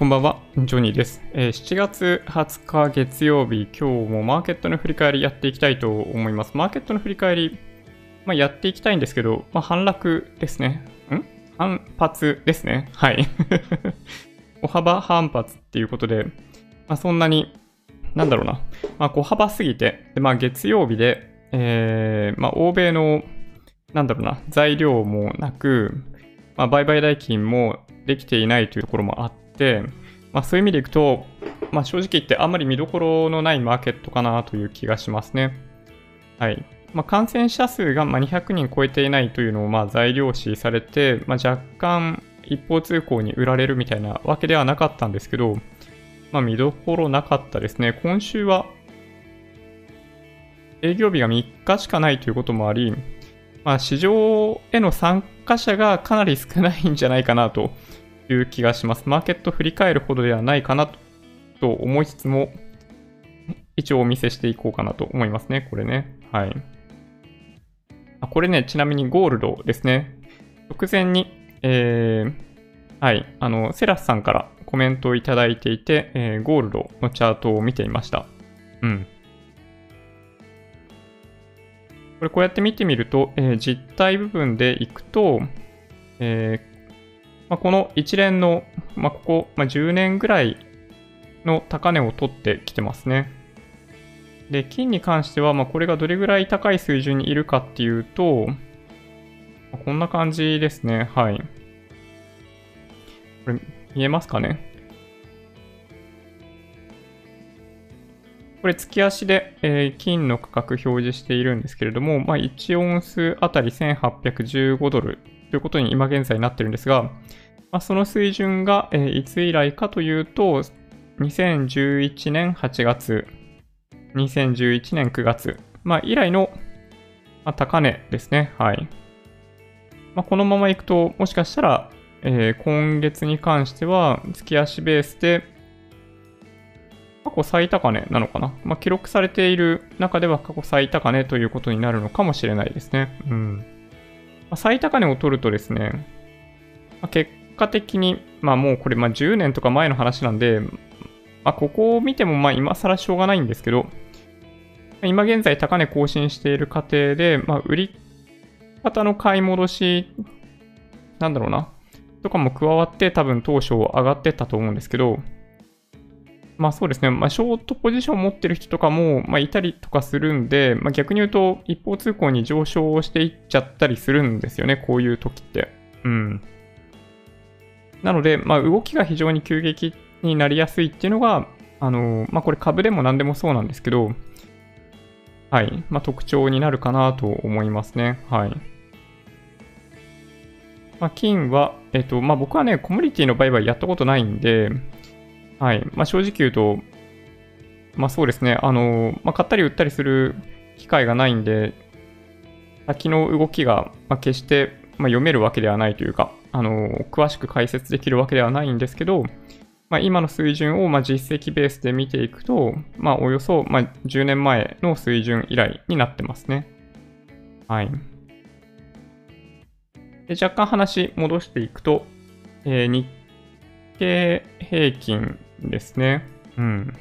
こんばんは、ジョニーです。えー7月20日月曜日、今日もマーケットの振り返りやっていきたいと思います。マーケットの振り返り、まあ、やっていきたいんですけど、まあ、反落ですね。ん？反発ですね。はい。小幅反発っていうことで、まあ、そんなに、なんだろうな、まあ、小幅すぎて、でまあ、月曜日で、えーまあ、欧米の、なんだろうな、材料もなく、まあ、売買代金もできていないというところもあって、まあ、そういう意味でいくと、まあ、正直言ってあんまり見どころのないマーケットかなという気がしますね。はい。まあ、感染者数が200人超えていないというのをま材料視されて、まあ、若干一方通行に売られるみたいなわけではなかったんですけど、まあ、見どころなかったですね。今週は営業日が3日しかないということもあり、まあ、市場への参加者がかなり少ないんじゃないかなという気がします。マーケット振り返るほどではないかなと思いつつも、一応お見せしていこうかなと思いますね。これね。はい。あこれね、ちなみにゴールドですね。直前に、えー、はい、あの、セラスさんからコメントをいただいていて、えーゴールドのチャートを見ていました。うん。これこうやって見てみると、えー実体部分でいくと、えまあ、この一連の、まあ、ここ、まあ、10年ぐらいの高値を取ってきてますね。で、金に関しては、まあ、これがどれぐらい高い水準にいるかっていうと、まあこんな感じですね。はい。これ、見えますかね？これ、月足で、えー金の価格表示しているんですけれども、まあ、1オンスあたり1815ドルということに今現在なってるんですが、まあ、その水準が、えーいつ以来かというと、2011年8月、2011年9月、まあ、以来の、まあ、高値ですね。はい。まあ、このままいくと、もしかしたら、えー今月に関しては、月足ベースで、過去最高値なのかな、まあ、記録されている中では過去最高値ということになるのかもしれないですね。うん。ま、最高値を取るとですね、ま、結果的に、まあもうこれま10年とか前の話なんで、まあ、ここを見てもまあ今更しょうがないんですけど、今現在高値更新している過程で、まあ、売り方の買い戻し、なんだろうな、とかも加わって多分当初上がってったと思うんですけど、まあそうですね、まあショートポジションを持ってる人とかも、まあいたりとかするんで、まあ逆に言うと一方通行に上昇していっちゃったりするんですよね、こういう時って。うん。なので、まあ動きが非常に急激になりやすいっていうのが、あのまあこれ株でも何でもそうなんですけど、はい、まあ特徴になるかなと思いますね。はい。まあ金は、えっと、まあ僕はね、コモディティの売買やったことないんで、はい。まあ、正直言うと、まあそうですね、あの、まあ、買ったり売ったりする機会がないんで、先の動きが、まあ、決して、まあ、読めるわけではないというか、あの、詳しく解説できるわけではないんですけど、まあ、今の水準を、まあ、実績ベースで見ていくと、まあ、およそ、まあ、10年前の水準以来になってますね。はい。で若干話戻していくと、えー日経平均ですね。うん。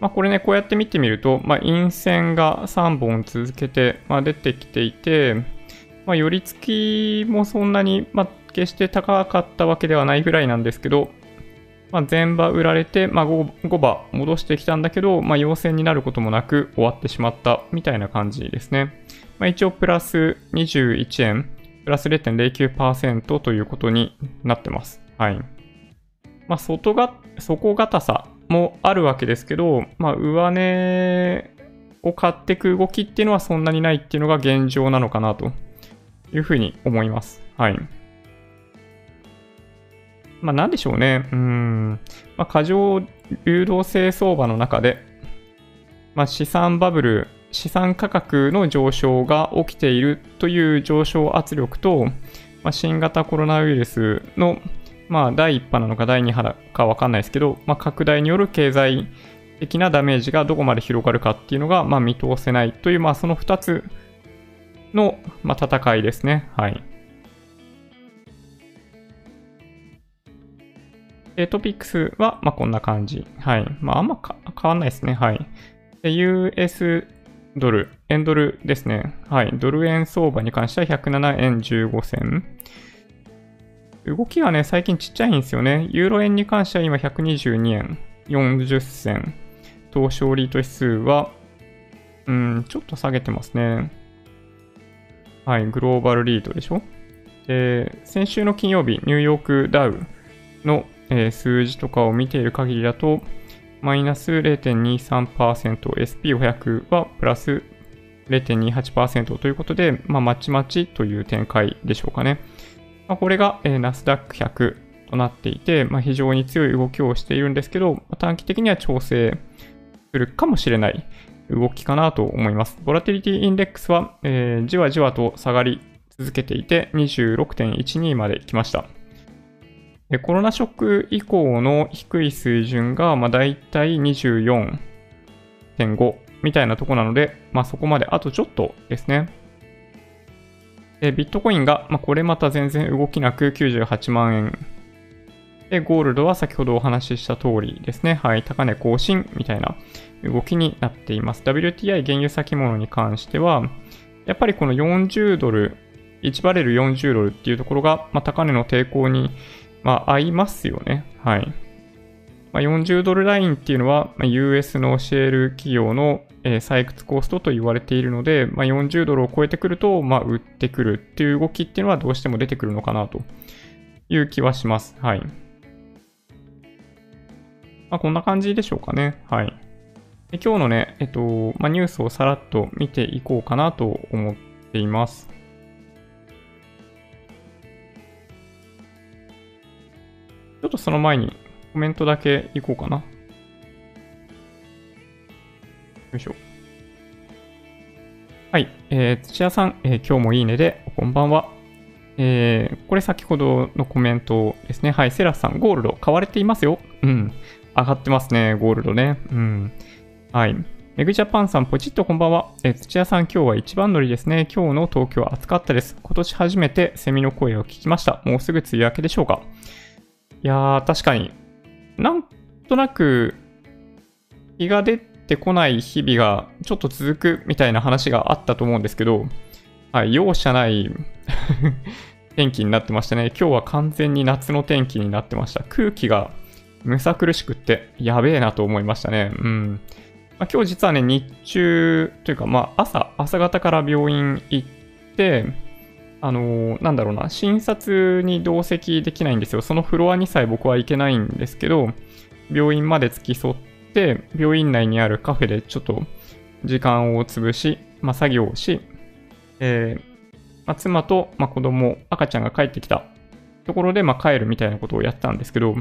まあ、これね、こうやって見てみると、まあ、陰線が3本続けて、まあ、出てきていて、まあ、寄り付きもそんなに、まあ、決して高かったわけではないぐらいなんですけど、まあ、前場売られて、まあ、5, 5場戻してきたんだけど、まあ、陽線になることもなく終わってしまったみたいな感じですね。まあ、一応プラス21円、プラス0.09%ということになってます。はい。まあ、外が、底堅さもあるわけですけど、まあ、上値を買っていく動きっていうのはそんなにないっていうのが現状なのかなというふうに思います。はい。まあ、なんでしょうね。うん。まあ、過剰流動性相場の中で、まあ、資産バブル、資産価格の上昇が起きているという上昇圧力と、まあ、新型コロナウイルスの、まあ、第1波なのか第2波かわかんないですけど、まあ、拡大による経済的なダメージがどこまで広がるかっていうのが、まあ、見通せないという、まあ、その2つの、まあ、戦いですね。はい。で、トピックスは、まあ、こんな感じ。はい。まあ、あんま変わんないですね。はい。で、US ドル、円ドルですね。はい。ドル円相場に関しては107円15銭。動きがね、最近ちっちゃいんですよね。ユーロ円に関しては今122円40銭。東証リート指数は、うん、ちょっと下げてますね。はい、グローバルリートでしょで、先週の金曜日、ニューヨークダウの、えー、数字とかを見ている限りだと、マイナス0.23%、SP500 はプラス0.28%ということで、まあ、まちまちという展開でしょうかね。まあ、これが、えー、ナスダック100となっていて、まあ、非常に強い動きをしているんですけど、短期的には調整するかもしれない動きかなと思います。ボラティリティインデックスは、えー、じわじわと下がり続けていて26.12まで来ました。でコロナショック以降の低い水準が、まあ、大体24.5みたいなとこなので、まあ、そこまであとちょっとですね。でビットコインが、まあ、これまた全然動きなく98万円で、ゴールドは先ほどお話しした通りですね。はい、高値更新みたいな動きになっています。WTI 原油先物に関しては、やっぱりこの40ドル、1バレル40ドルっていうところが、まあ、高値の抵抗に、まあ、合いますよね。はい。まあ、40ドルラインっていうのは、まあ、US のシェール企業の、えー、採掘コストと言われているので、まあ、40ドルを超えてくると、まあ、売ってくるっていう動きっていうのはどうしても出てくるのかなという気はします。はい。まあ、こんな感じでしょうかね。はい。で今日のね、えっと、まあ、ニュースをさらっと見ていこうかなと思っています。ちょっとその前にコメントだけいこうかな。よいしょ。はい。えー、土屋さん、えー、今日もいいねで、こんばんは。えー、これ先ほどのコメントですね。はい。セラスさん、ゴールド買われていますよ。うん。上がってますね、ゴールドね。うん。はい。メグジャパンさん、ポチッとこんばんは。え土屋さん、今日は一番乗りですね。今日の東京は暑かったです。今年初めてセミの声を聞きました。もうすぐ梅雨明けでしょうかいやー、確かになんとなく日が出てこない日々がちょっと続くみたいな話があったと思うんですけど、はい、容赦ない 天気になってましたね。今日は完全に夏の天気になってました。空気がむさ苦しくってやべえなと思いましたね。うん。まあ、今日実はね、日中というか、まあ朝、朝方から病院行って、あの、なんだろうな、診察に同席できないんですよ。そのフロアにさえ僕は行けないんですけど、病院まで付き添って、病院内にあるカフェでちょっと時間を潰し、まあ、作業をし、えーまあ、妻と、まあ、子供、赤ちゃんが帰ってきたところで、ま、帰るみたいなことをやったんですけど、い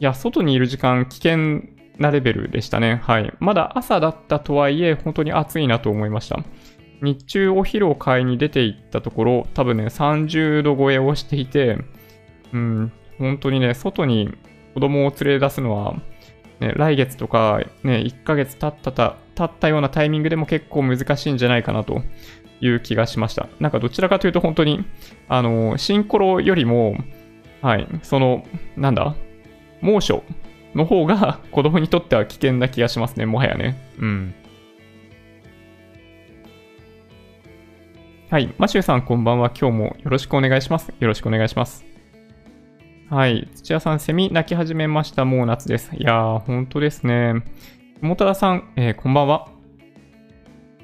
や、外にいる時間危険なレベルでしたね。はい。まだ朝だったとはいえ、本当に暑いなと思いました。日中お昼を買いに出て行ったところ、多分ね、30度超えをしていて、うん、本当にね、外に子供を連れ出すのは、ね、来月とか、ね、1ヶ月経ったた、経ったようなタイミングでも結構難しいんじゃないかなという気がしました。なんかどちらかというと本当に、あの、シンコロよりも、はい、その、なんだ、猛暑の方が子供にとっては危険な気がしますね、もはやね。うん。はい。マシューさん、こんばんは。今日もよろしくお願いします。よろしくお願いします。はい。土屋さん、セミ鳴き始めました。もう夏です。いやー、本当ですね。もたださん、えー、こんばんは。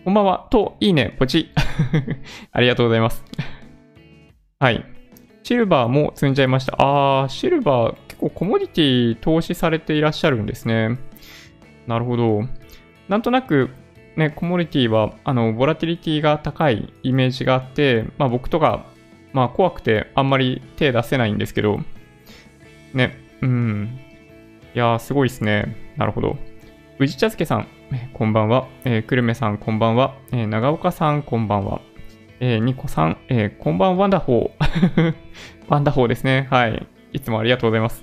こんばんは。と、いいね、ポチ。ありがとうございます。はい。シルバーも積んじゃいました。あー、シルバー結構コモディティ投資されていらっしゃるんですね。なるほど。なんとなく、ね、コモディティは、あの、ボラティリティが高いイメージがあって、まあ僕とか、まあ怖くてあんまり手出せないんですけど、ね、うん。いやー、すごいですね。なるほど。宇治茶漬さん、こんばんは。えー、久留米さん、こんばんは。えー、長岡さん、こんばんは。えー、ニコさん、えー、こんばんワンダホー。ワンダホーですね。はい。いつもありがとうございます。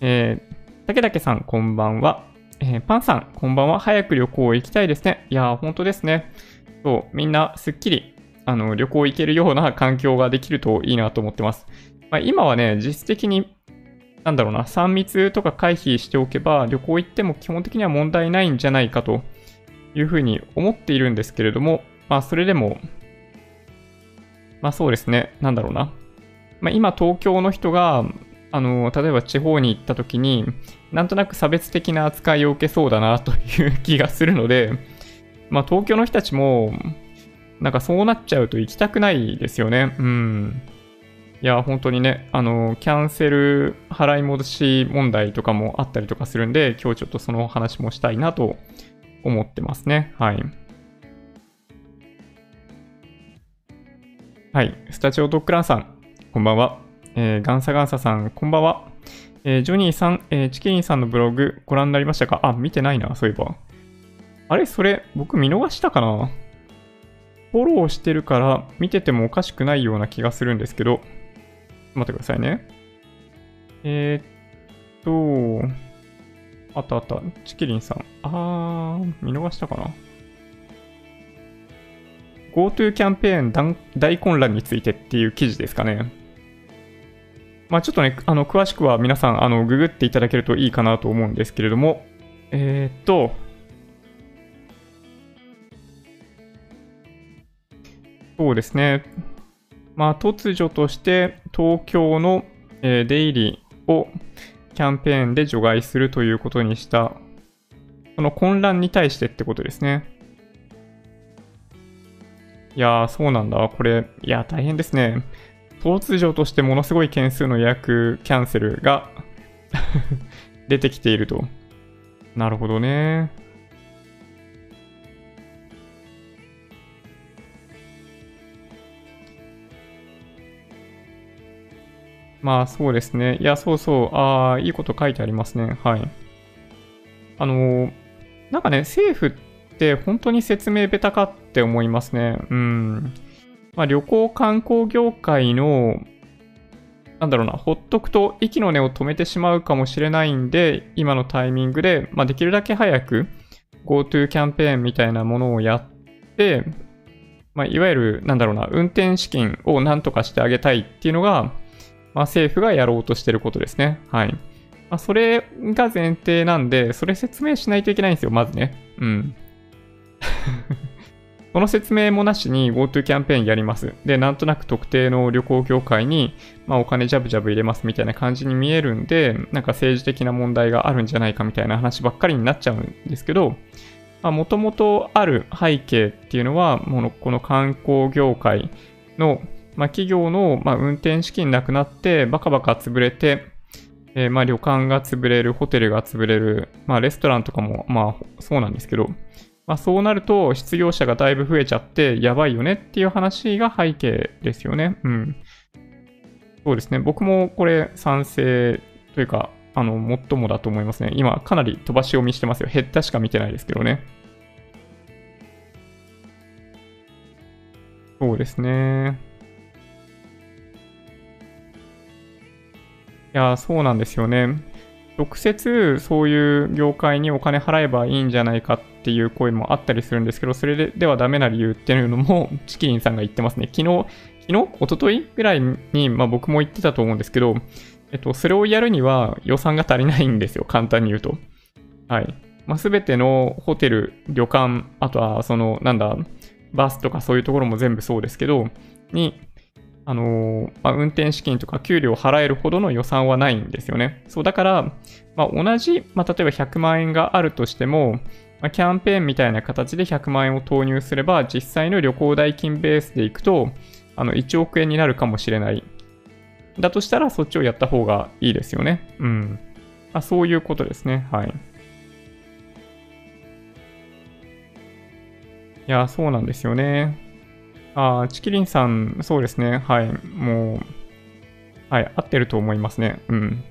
えー、竹竹さん、こんばんは。えー、パンさん、こんばんは。早く旅行行きたいですね。いやー、本当ですね。そう、みんなすっきり、あの、旅行行けるような環境ができるといいなと思ってます。まあ、今はね、実質的に、なんだろうな、3密とか回避しておけば、旅行行っても基本的には問題ないんじゃないかというふうに思っているんですけれども、まあ、それでも、まあそうですね、なんだろうな。まあ、今、東京の人が、あの、例えば地方に行った時に、なんとなく差別的な扱いを受けそうだなという気がするので、まあ東京の人たちも、なんかそうなっちゃうと行きたくないですよね。うん。いや、本当にね、あの、キャンセル払い戻し問題とかもあったりとかするんで、今日ちょっとその話もしたいなと思ってますね。はい。はい。スタジオドッグランさん、こんばんは。えー、ガンサガンサさん、こんばんは。えー、ジョニーさん、えー、チキリンさんのブログご覧になりましたか？あ、見てないな、そういえば。あれ？それ、僕見逃したかな？フォローしてるから見ててもおかしくないような気がするんですけど、待ってくださいね。えー、っと、あったあった、チキリンさん。あー、見逃したかな ?GoTo キャンペーン大混乱についてっていう記事ですかね。まあちょっとね、あの、詳しくは皆さん、あの、ググっていただけるといいかなと思うんですけれども、えー、っと、そうですね。まあ、突如として東京の、えー、出入りをキャンペーンで除外するということにした、その混乱に対してってことですね。いやー、そうなんだ。これ、いや、大変ですね。突如としてものすごい件数の予約キャンセルが 出てきていると。なるほどね。まあそうですね。いや、そうそう。ああ、いいこと書いてありますね。はい。あのー、なんかね、政府って本当に説明下手かって思いますね。うん。まあ、旅行観光業界の、なんだろうな、ほっとくと息の根を止めてしまうかもしれないんで、今のタイミングで、まあ、できるだけ早く GoTo キャンペーンみたいなものをやって、まあ、いわゆる、なんだろうな、運転資金をなんとかしてあげたいっていうのが、まあ、政府がやろうとしてることですね。はい。まあ、それが前提なんで、それ説明しないといけないんですよ、まずね。うん。この説明もなしに GoTo キャンペーンやります。で、なんとなく特定の旅行業界に、まあ、お金ジャブジャブ入れますみたいな感じに見えるんで、なんか政治的な問題があるんじゃないかみたいな話ばっかりになっちゃうんですけど、もともとある背景っていうのは、ものこの観光業界の、まあ、企業の、まあ、運転資金なくなって、バカバカ潰れて、えー、まあ旅館が潰れる、ホテルが潰れる、まあレストランとかもまあそうなんですけど、まあ、そうなると失業者がだいぶ増えちゃってやばいよねっていう話が背景ですよね。うん。そうですね。僕もこれ賛成というか、あの、最もだと思いますね。今かなり飛ばし読みしてますよ。減ったしか見てないですけどね。そうですね。いや、そうなんですよね。直接そういう業界にお金払えばいいんじゃないかっていう声もあったりするんですけど、それではダメな理由っていうのも チキリンさんが言ってますね。昨日、昨日一昨日ぐらいに、まあ、僕も言ってたと思うんですけど、えっと、それをやるには予算が足りないんですよ。簡単に言うと。はい。まあ、全てのホテル、旅館、あとはその、なんだ、バスとかそういうところも全部そうですけど、にあのまあ、運転資金とか給料を払えるほどの予算はないんですよね。そう、だから、まあ、同じ、まあ、例えば100万円があるとしても、まあ、キャンペーンみたいな形で100万円を投入すれば、実際の旅行代金ベースでいくと、あの、1億円になるかもしれない。だとしたら、そっちをやった方がいいですよね。うん。まあ、そういうことですね。はい。いや、そうなんですよね。ああ、チキリンさん、そうですね。はい。もう、はい、合ってると思いますね。うん。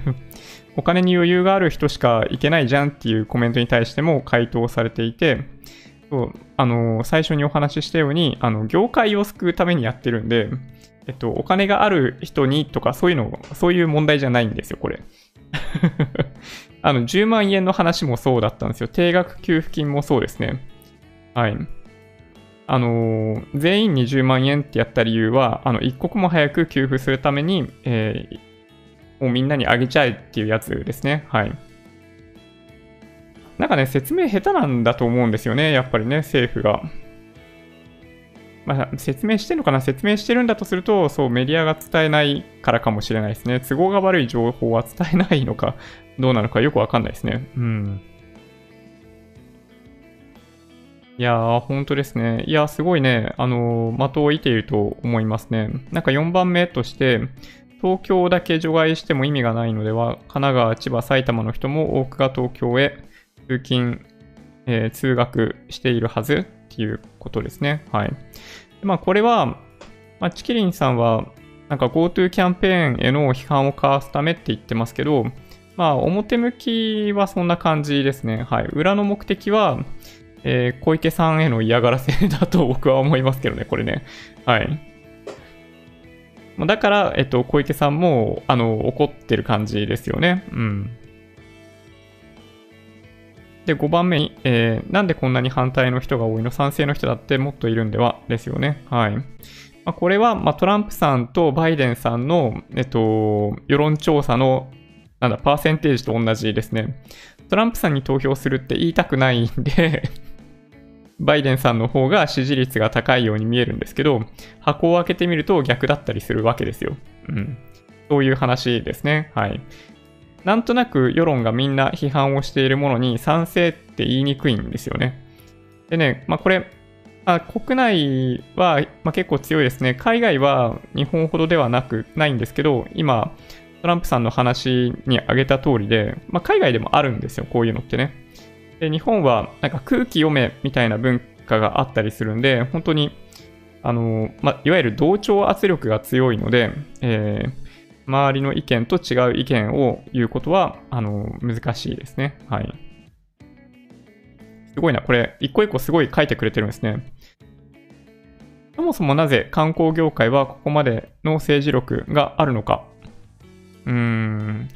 お金に余裕がある人しか行けないじゃんっていうコメントに対しても回答されていて、そうあの最初にお話ししたようにあの業界を救うためにやってるんで、えっと、お金がある人にとかそういうのそういう問題じゃないんですよこれ あの10万円の話もそうだったんですよ定額給付金もそうですねはいあの、全員20万円ってやった理由は、あの、一刻も早く給付するために、えー、もうみんなにあげちゃえっていうやつですね。はい。なんかね、説明下手なんだと思うんですよね、やっぱりね、政府が。まあ、説明してるのかな説明してるんだとすると、そう、メディアが伝えないからかもしれないですね。都合が悪い情報は伝えないのか、どうなのかよくわかんないですね。うん。いやー、本当ですね。いや、すごいね、あのー、的を射ていると思いますね。なんか4番目として、東京だけ除外しても意味がないのでは、神奈川、千葉、埼玉の人も多くが東京へ通勤、えー、通学しているはずっていうことですね。はい。まあ、これは、まあ、チキリンさんは、なんか GoTo キャンペーンへの批判をかわすためって言ってますけど、まあ、表向きはそんな感じですね。はい。裏の目的は、えー、小池さんへの嫌がらせだと僕は思いますけどね、これね。はい。だから、えっと、小池さんも、あの、怒ってる感じですよね。うん。で、5番目に、えー、なんでこんなに反対の人が多いの？賛成の人だってもっといるんでは？ですよね。はい。まあ、これは、まあ、トランプさんとバイデンさんの、えっと、世論調査の、なんだ、パーセンテージと同じですね。トランプさんに投票するって言いたくないんでバイデンさんの方が支持率が高いように見えるんですけど、箱を開けてみると逆だったりするわけですよ。うん。そういう話ですね。はい。なんとなく世論がみんな批判をしているものに賛成って言いにくいんですよね。でね、まあこれ、あ国内は、まあ、結構強いですね。海外は日本ほどではなく、ないんですけど、今、トランプさんの話に挙げた通りで、まあ、海外でもあるんですよ、こういうのってね。で、日本はなんか空気読めみたいな文化があったりするんで、本当に、あの、ま、いわゆる同調圧力が強いので、えー、周りの意見と違う意見を言うことは、あの、難しいですね。はい。すごいな。これ、一個一個すごい書いてくれてるんですね。そもそもなぜ観光業界はここまでの政治力があるのか。うーん。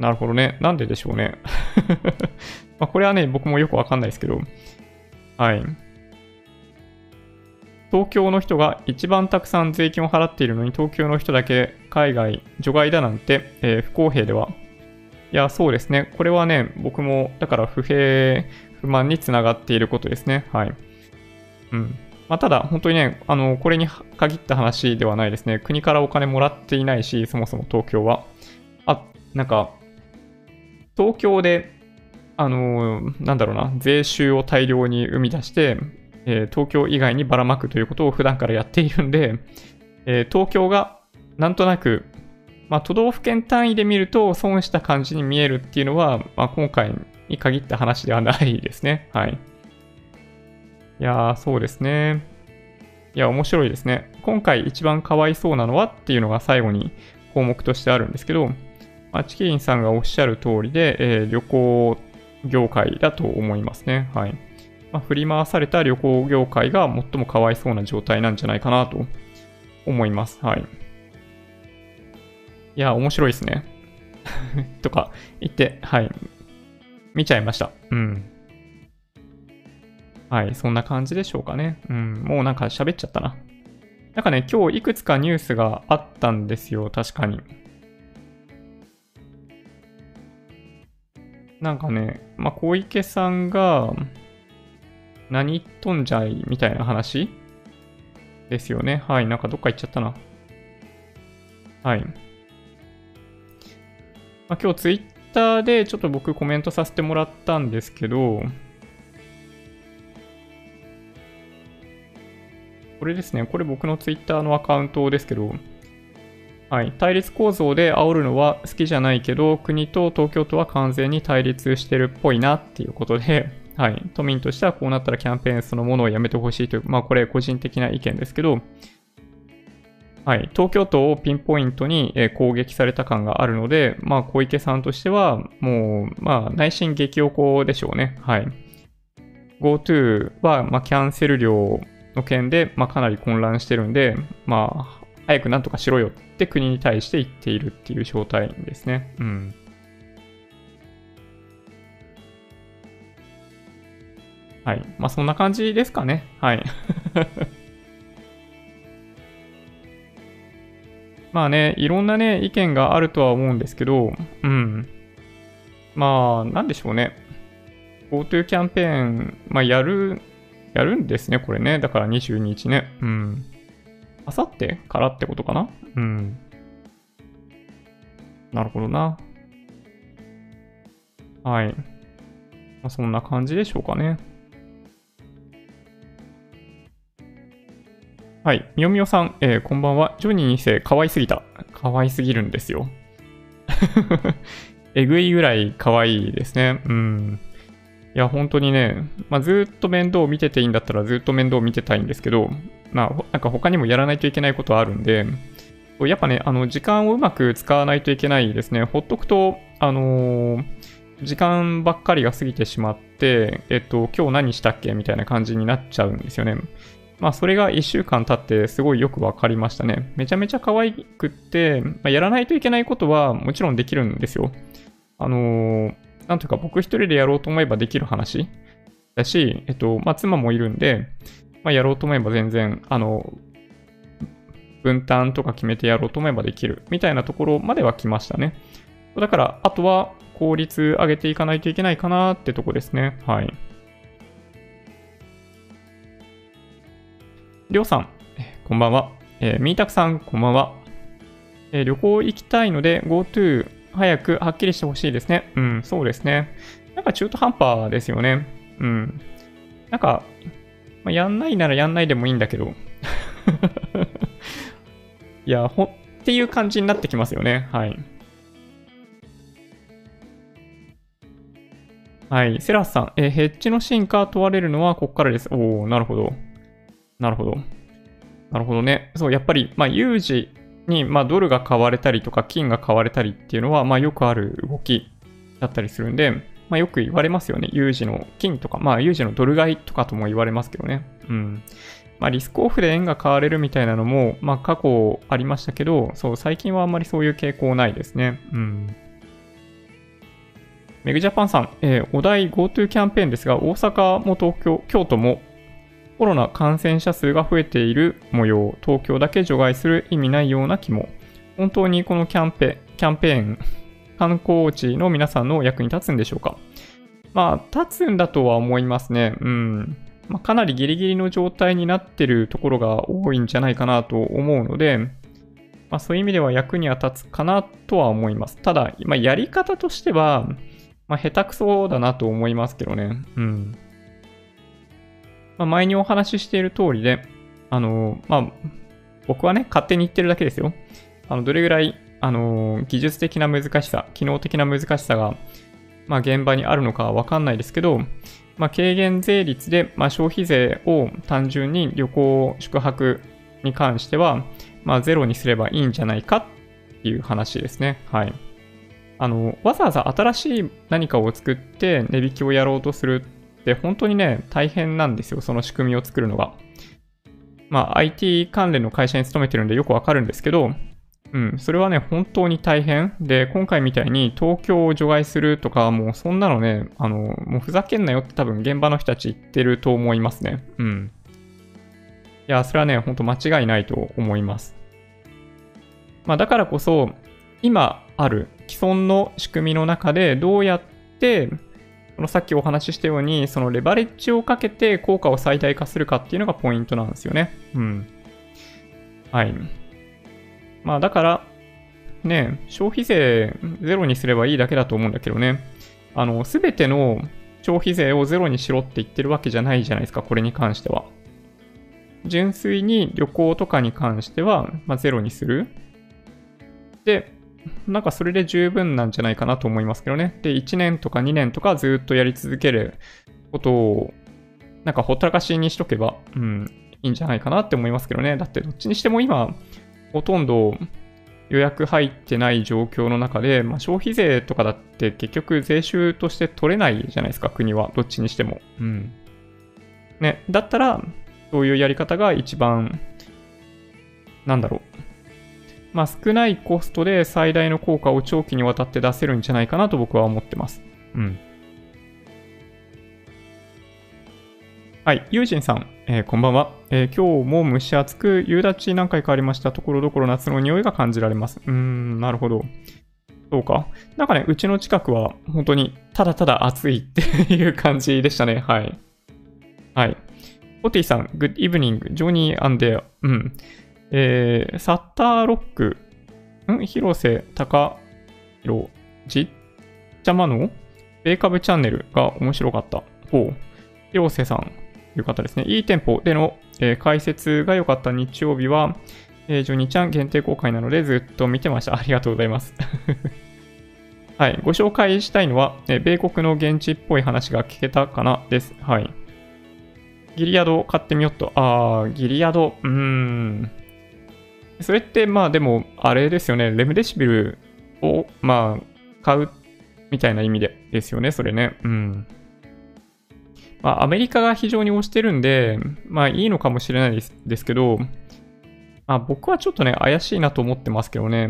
なるほどね。なんででしょうね。まこれはね、僕もよくわかんないですけど。はい。東京の人が一番たくさん税金を払っているのに東京の人だけ海外除外だなんて、えー、不公平では。いや、そうですね。これはね、僕もだから不平不満につながっていることですね。はい。うん。まあ、ただ、本当にね、あの、これに限った話ではないですね。国からお金もらっていないし、そもそも東京は。あ、なんか、東京で、あの、なんだろうな、税収を大量に生み出して、えー、東京以外にばらまくということを普段からやっているんで、えー、東京がなんとなく、まあ、都道府県単位で見ると損した感じに見えるっていうのは、まあ、今回に限った話ではないですね。はい。いやー、そうですね。いや、面白いですね。今回一番かわいそうなのはっていうのが最後に項目としてあるんですけど、まあ、チキリンさんがおっしゃる通りで、えー、旅行業界だと思いますね。はい。まあ、振り回された旅行業界が最もかわいそうな状態なんじゃないかなと思います。はい。いや、面白いですね。とか言って、はい。見ちゃいました。うん。はい、そんな感じでしょうかね。うん、もうなんか喋っちゃったな。なんかね、今日いくつかニュースがあったんですよ、確かに。なんかね、まあ、小池さんが、何言っとんじゃいみたいな話ですよね。はい。なんかどっか行っちゃったな。はい。まあ、今日ツイッターでちょっと僕コメントさせてもらったんですけど、これですね。これ僕のツイッターのアカウントですけど、はい。対立構造で煽るのは好きじゃないけど、国と東京都は完全に対立してるっぽいなっていうことで、はい。都民としてはこうなったらキャンペーンそのものをやめてほしいという、まあこれ個人的な意見ですけど、はい。東京都をピンポイントに攻撃された感があるので、まあ小池さんとしては、もう、まあ内心激おこでしょうね。はい。GoTo は、まあキャンセル料の件で、まあかなり混乱してるんで、まあ早くなんとかしろよって国に対して言っているっていう状態ですね。うん。はい。まあ、そんな感じですかね。はい。まあね、いろんなね、意見があるとは思うんですけど、うん。まあ、なんでしょうね。GoTo キャンペーン、まあ、やる、やるんですね、これね。だから22日ね。うん。あさってからってことかな？うん。なるほどな。はい。まあ、そんな感じでしょうかね。はい。みよみよさん、えー、こんばんは。ジョニー2世、可愛すぎた。可愛すぎるんですよ。えぐいぐらい可愛いですね。うん。いや、本当にね、まあ、ずっと面倒を見てていいんだったらずっと面倒を見てたいんですけど、まあ、なんか他にもやらないといけないことはあるんで、やっぱね、あの、時間をうまく使わないといけないですね。ほっとくと、あのー、時間ばっかりが過ぎてしまって、えっと、今日何したっけ？みたいな感じになっちゃうんですよね。まあ、それが1週間経ってすごいよくわかりましたね。めちゃめちゃ可愛くって、まあ、やらないといけないことはもちろんできるんですよ。あのー、なんというか僕一人でやろうと思えばできる話だし、えっと、まあ、妻もいるんで、まあ、やろうと思えば全然、あの、分担とか決めてやろうと思えばできるみたいなところまでは来ましたね。だから、あとは効率上げていかないといけないかなってとこですね。はい。りょうさん、こんばんは。えー、みーたくさん、こんばんは。えー、旅行行きたいので GoTo 早くはっきりしてほしいですね。うん、そうですね。なんか中途半端ですよね。うん。なんか、まあ、やんないならやんないでもいいんだけど。いや、ほ、っていう感じになってきますよね。はい。はい。セラスさん、え、ヘッジの進化問われるのはここからです。おー、なるほど。なるほど。なるほどね。そう、やっぱり、まあ、有事に、まあ、ドルが買われたりとか、金が買われたりっていうのは、まあ、よくある動きだったりするんで、まあ、よく言われますよね。有事の金とか、まあ、有事のドル買いとかとも言われますけどね。うん。まあ、リスクオフで円が買われるみたいなのも、まあ、過去ありましたけど、そう、最近はあんまりそういう傾向ないですね。うん。メグジャパンさん、えー、お題 GoTo キャンペーンですが、大阪も東京、京都もコロナ感染者数が増えている模様、東京だけ除外する意味ないような気も。本当にこのキャンペキャンペーン、観光地の皆さんの役に立つんでしょうかまあ、立つんだとは思いますね。うん。まあ、かなりギリギリの状態になってるところが多いんじゃないかなと思うので、まあ、そういう意味では役には立つかなとは思います。ただ、まあ、やり方としては、まあ、下手くそだなと思いますけどね。うん。まあ、前にお話ししている通りで、あの、まあ、僕はね、勝手に言ってるだけですよ。あの、どれぐらい、あの、技術的な難しさ、機能的な難しさが、まあ、現場にあるのかわかんないですけど、まあ、軽減税率で、まあ、消費税を単純に旅行、宿泊に関しては、まあ、ゼロにすればいいんじゃないかっていう話ですね。はい。あの、わざわざ新しい何かを作って値引きをやろうとするで、本当にね、大変なんですよ、その仕組みを作るのが。まあ、IT 関連の会社に勤めてるんでよくわかるんですけど、うん、それはね、本当に大変。で、今回みたいに東京を除外するとか、もうそんなのね、あの、もうふざけんなよって多分現場の人たち言ってると思いますね。うん。いや、それはね、ほんと間違いないと思います。まあ、だからこそ、今ある既存の仕組みの中でどうやってこのさっきお話ししたように、そのレバレッジをかけて効果を最大化するかっていうのがポイントなんですよね。うん。はい。まあだから、ね、消費税ゼロにすればいいだけだと思うんだけどね。あの、すべての消費税をゼロにしろって言ってるわけじゃないじゃないですか、これに関しては。純粋に旅行とかに関しては、まあ、ゼロにする。で、なんかそれで十分なんじゃないかなと思いますけどね。で、1年とか2年とかずっとやり続けることを、なんかほったらかしにしとけば、うん、いいんじゃないかなって思いますけどね。だってどっちにしても今、ほとんど予約入ってない状況の中で、まあ、消費税とかだって結局税収として取れないじゃないですか、国は。どっちにしても。うん。ね、だったら、そういうやり方が一番、なんだろう。まあ、少ないコストで最大の効果を長期にわたって出せるんじゃないかなと僕は思ってます。うん。はい、ユージンさん、えーこんばんは、えー今日も蒸し暑く、夕立何回かありました。ところどころ夏の匂いが感じられます。うーん、なるほど。そうか。なんかね、うちの近くは本当にただただ暑いっていう感じでしたね。はい。はい。ポティさん、Good evening, ジョニーアンデア。うん。えー、サッターロック、ん？広瀬隆弘、じっちゃまの？ベーカブチャンネルが面白かった。ほう。広瀬さん、という方ですね。いい店舗での、えー解説が良かった日曜日は、えージョニーちゃん限定公開なのでずっと見てました。ありがとうございます。はい。ご紹介したいのは、えー米国の現地っぽい話が聞けたかな？です。はい。ギリアド買ってみよっと。あー、ギリアド。うーん。それって、まあでも、あれですよね。レムデシビルを、まあ、買うみたいな意味でですよね。それね。うん。まあ、アメリカが非常に推してるんで、まあいいのかもしれないですですけど、まあ僕はちょっとね、怪しいなと思ってますけどね。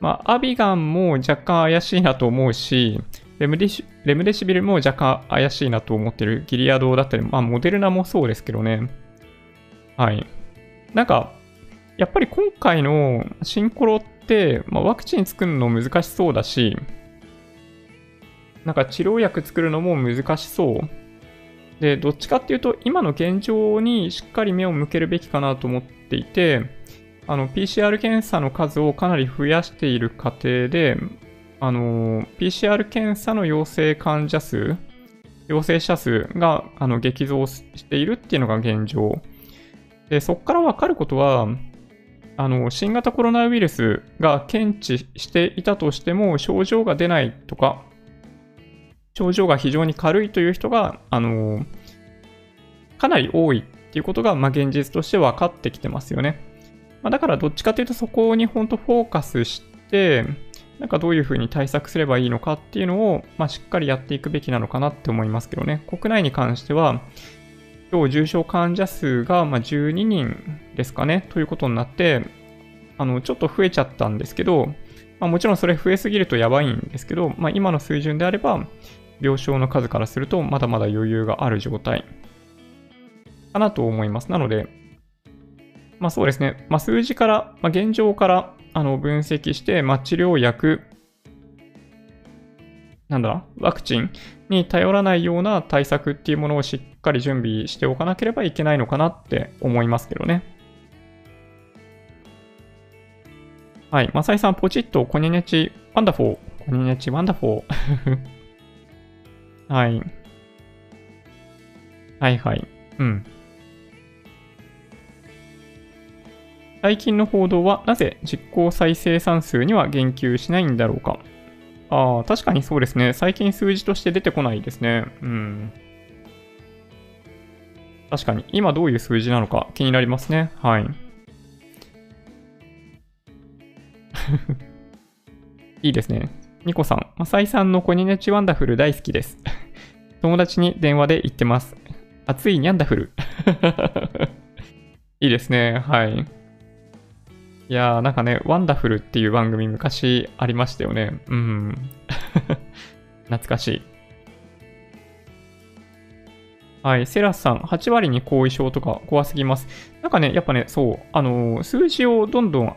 まあ、アビガンも若干怪しいなと思うし、レムデシレムデシビルも若干怪しいなと思ってる。ギリアドだったり、まあモデルナもそうですけどね。はい。なんか、やっぱり今回のシンコロって、まあ、ワクチン作るの難しそうだし、なんか治療薬作るのも難しそう。で、どっちかっていうと、今の現状にしっかり目を向けるべきかなと思っていて、あの、PCR 検査の数をかなり増やしている過程で、あの、PCR 検査の陽性患者数、陽性者数があの激増しているっていうのが現状。で、そこからわかることは、あの、新型コロナウイルスが検知していたとしても、症状が出ないとか、症状が非常に軽いという人が、あの、かなり多いっていうことが、まあ、現実として分かってきてますよね。まあ、だから、どっちかというと、そこに本当フォーカスして、なんかどういうふうに対策すればいいのかっていうのを、まあ、しっかりやっていくべきなのかなって思いますけどね。国内に関しては、今日重症患者数がま12人ですかね、ということになって、あの、ちょっと増えちゃったんですけど、まあ、もちろんそれ増えすぎるとやばいんですけど、まあ、今の水準であれば、病床の数からするとまだまだ余裕がある状態かなと思います。なので、まあそうですね、まあ、数字から、まあ、現状からあの分析して、まあ、治療薬、なんだ、ワクチンに頼らないような対策っていうものをしっっかり準備しておかなければいけないのかなって思いますけどね。はい。マサイさん、ポチッと、コニネチ、ワンダフォー。コニネチ、ワンダフォー。はい。はいはい。うん。最近の報道は、なぜ実行再生産数には言及しないんだろうか。ああ、確かにそうですね。最近数字として出てこないですね。うん。確かに、今どういう数字なのか気になりますね。はい。いいですね。ニコさん、マサイさんのコニネチワンダフル大好きです。友達に電話で言ってます。熱いニャンダフル。いいですね。はい。いやー、なんかね、ワンダフルっていう番組昔ありましたよね。うん。懐かしい。はい、セラスさん、8割に後遺症とか怖すぎます。なんかね、やっぱね、そう、あのー数字をどんどん、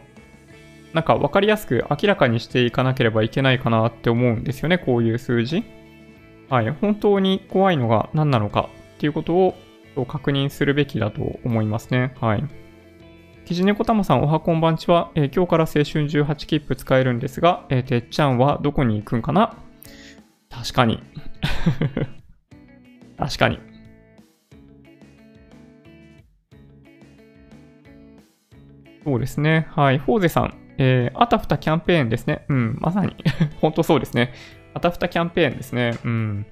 なんか分かりやすく明らかにしていかなければいけないかなって思うんですよね、こういう数字。はい、本当に怖いのが何なのかっていうことを確認するべきだと思いますね。はい。キジネコタマさん、おはこんばんちは、えー今日から青春18切符使えるんですが、えーてっちゃんはどこに行くんかな？確かに。確かに。そうですね。はい。フォーゼさん、えー、あたふたキャンペーンですね。うん、まさに。本当そうですね。あたふたキャンペーンですね。うん。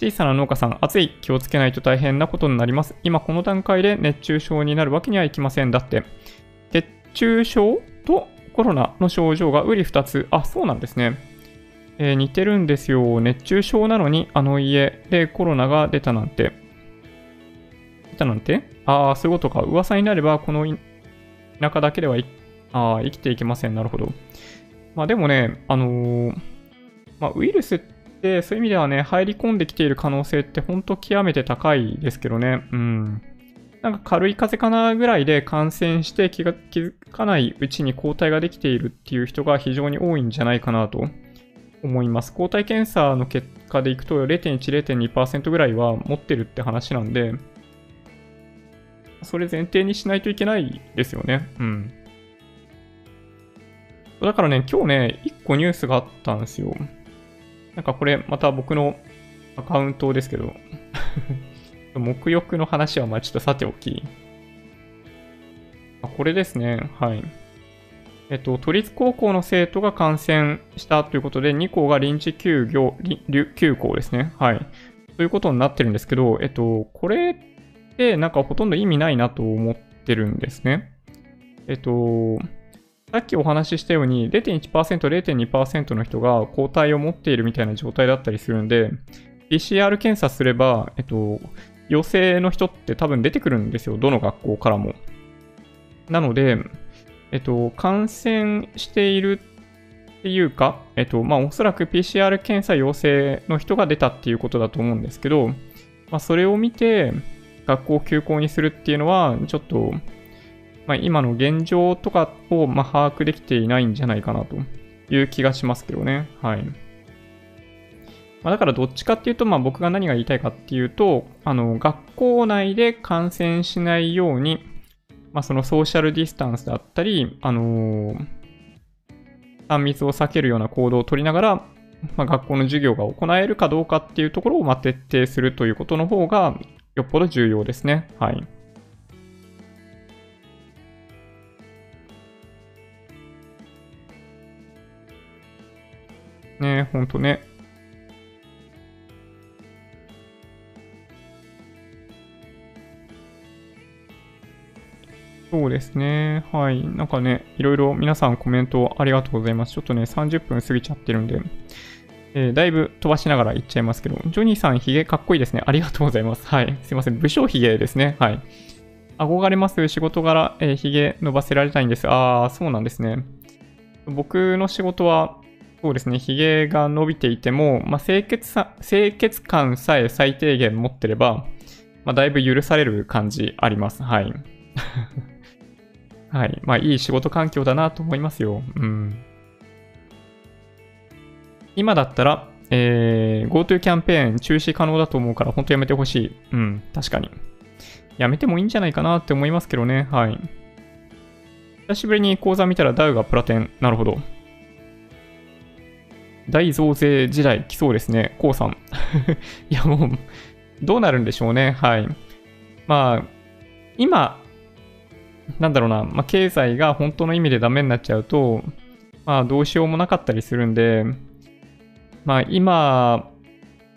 小さな農家さん、暑い、気をつけないと大変なことになります。今この段階で熱中症になるわけにはいきません。だって、熱中症とコロナの症状がうり二つ。あ、そうなんですね。えー似てるんですよ。熱中症なのにあの家でコロナが出たなんて。出たなんて？ああ、そういうことか。噂になればこの田舎だけではあ生きていけません。なるほど。まあでもね、あのーまあ、ウイルスっで、そういう意味ではね、入り込んできている可能性って本当極めて高いですけどね。うん。なんか軽い風邪かなぐらいで感染して気が気づかないうちに抗体ができているっていう人が非常に多いんじゃないかなと思います。抗体検査の結果でいくと0.1、0.2%ぐらいは持ってるって話なんで、それ前提にしないといけないですよね。うん。だからね、今日ね、1個ニュースがあったんですよ。なんかこれ、また僕のアカウントですけど 沐浴の話はまあちょっとさておき。これですね。はい。えっと、都立高校の生徒が感染したということで、2校が臨時休業、休校ですね。はい。ということになってるんですけど、えっと、これなんかほとんど意味ないなと思ってるんですね。えっと、さっきお話ししたように0.1%、0.2%の人が抗体を持っているみたいな状態だったりするんで、PCR 検査すれば、えっと、陽性の人って多分出てくるんですよ。どの学校からも。なので、えっと、感染しているっていうか、えっと、まあ、おそらく PCR 検査陽性の人が出たっていうことだと思うんですけど、まあ、それを見て、学校を休校にするっていうのは、ちょっと、まあ、今の現状とかを、ま把握できていないんじゃないかなという気がしますけどね。はい。まあ、だからどっちかっていうと、まあ、僕が何が言いたいかっていうと、あの、学校内で感染しないように、まあ、そのソーシャルディスタンスだったり、あのー、3密を避けるような行動を取りながら、まあ、学校の授業が行えるかどうかっていうところをま徹底するということの方がよっぽど重要ですね。はい。ねほんとね。そうですね。はい。なんかね、いろいろ皆さんコメントありがとうございます。ちょっとね、30分過ぎちゃってるんで、えー、だいぶ飛ばしながら言っちゃいますけど、ジョニーさん、ヒゲかっこいいですね。ありがとうございます。はい。すいません。武将ヒゲですね。はい。憧れます。仕事柄、えー、ヒゲ伸ばせられたいんです。ああ、そうなんですね。僕の仕事は、そうですね、ヒゲが伸びていても、まあ、清潔さ、清潔感さえ最低限持ってれば、まあ、だいぶ許される感じあります。はい。はい。まあ、いい仕事環境だなと思いますよ。うん。今だったら、えー、GoTo キャンペーン中止可能だと思うから、ほんとやめてほしい。うん、確かに。やめてもいいんじゃないかなって思いますけどね。はい。久しぶりに講座見たらダウがプラテン。なるほど。大増税時代来そうですね。コウさん。いや、もう、どうなるんでしょうね。はい。まあ、今、なんだろうな、まあ、経済が本当の意味でダメになっちゃうと、まあ、どうしようもなかったりするんで、まあ、今、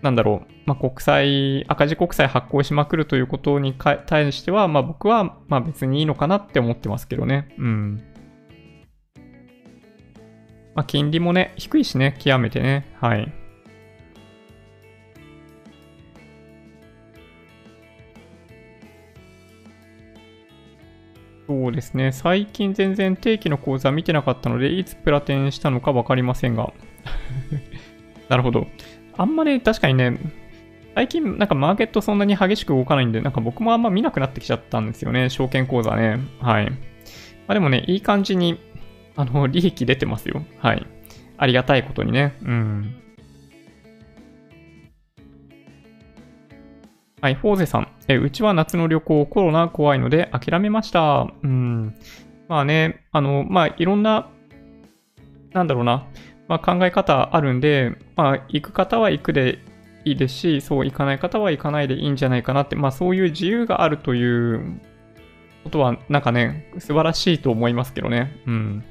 なんだろう、まあ、国債、赤字国債発行しまくるということに対しては、まあ、僕は、まあ、別にいいのかなって思ってますけどね。うん。まあ、金利もね、低いしね、極めてね。はい。そうですね。最近全然定期の講座見てなかったので、いつプラテンしたのか分かりませんが。なるほど。あんまり確かにね、最近なんかマーケットそんなに激しく動かないんで、なんか僕もあんま見なくなってきちゃったんですよね。証券口座ね。はい。まあでもね、いい感じに、あの、利益出てますよ。はい。ありがたいことにね。うん。はい、フォーゼさん。え、うちは夏の旅行、コロナ怖いので諦めました。うん。まあね、あの、まあいろんな、なんだろうな、まあ考え方あるんで、まあ行く方は行くでいいですし、そう行かない方は行かないでいいんじゃないかなって、まあそういう自由があるということは、なんかね、素晴らしいと思いますけどね。うん。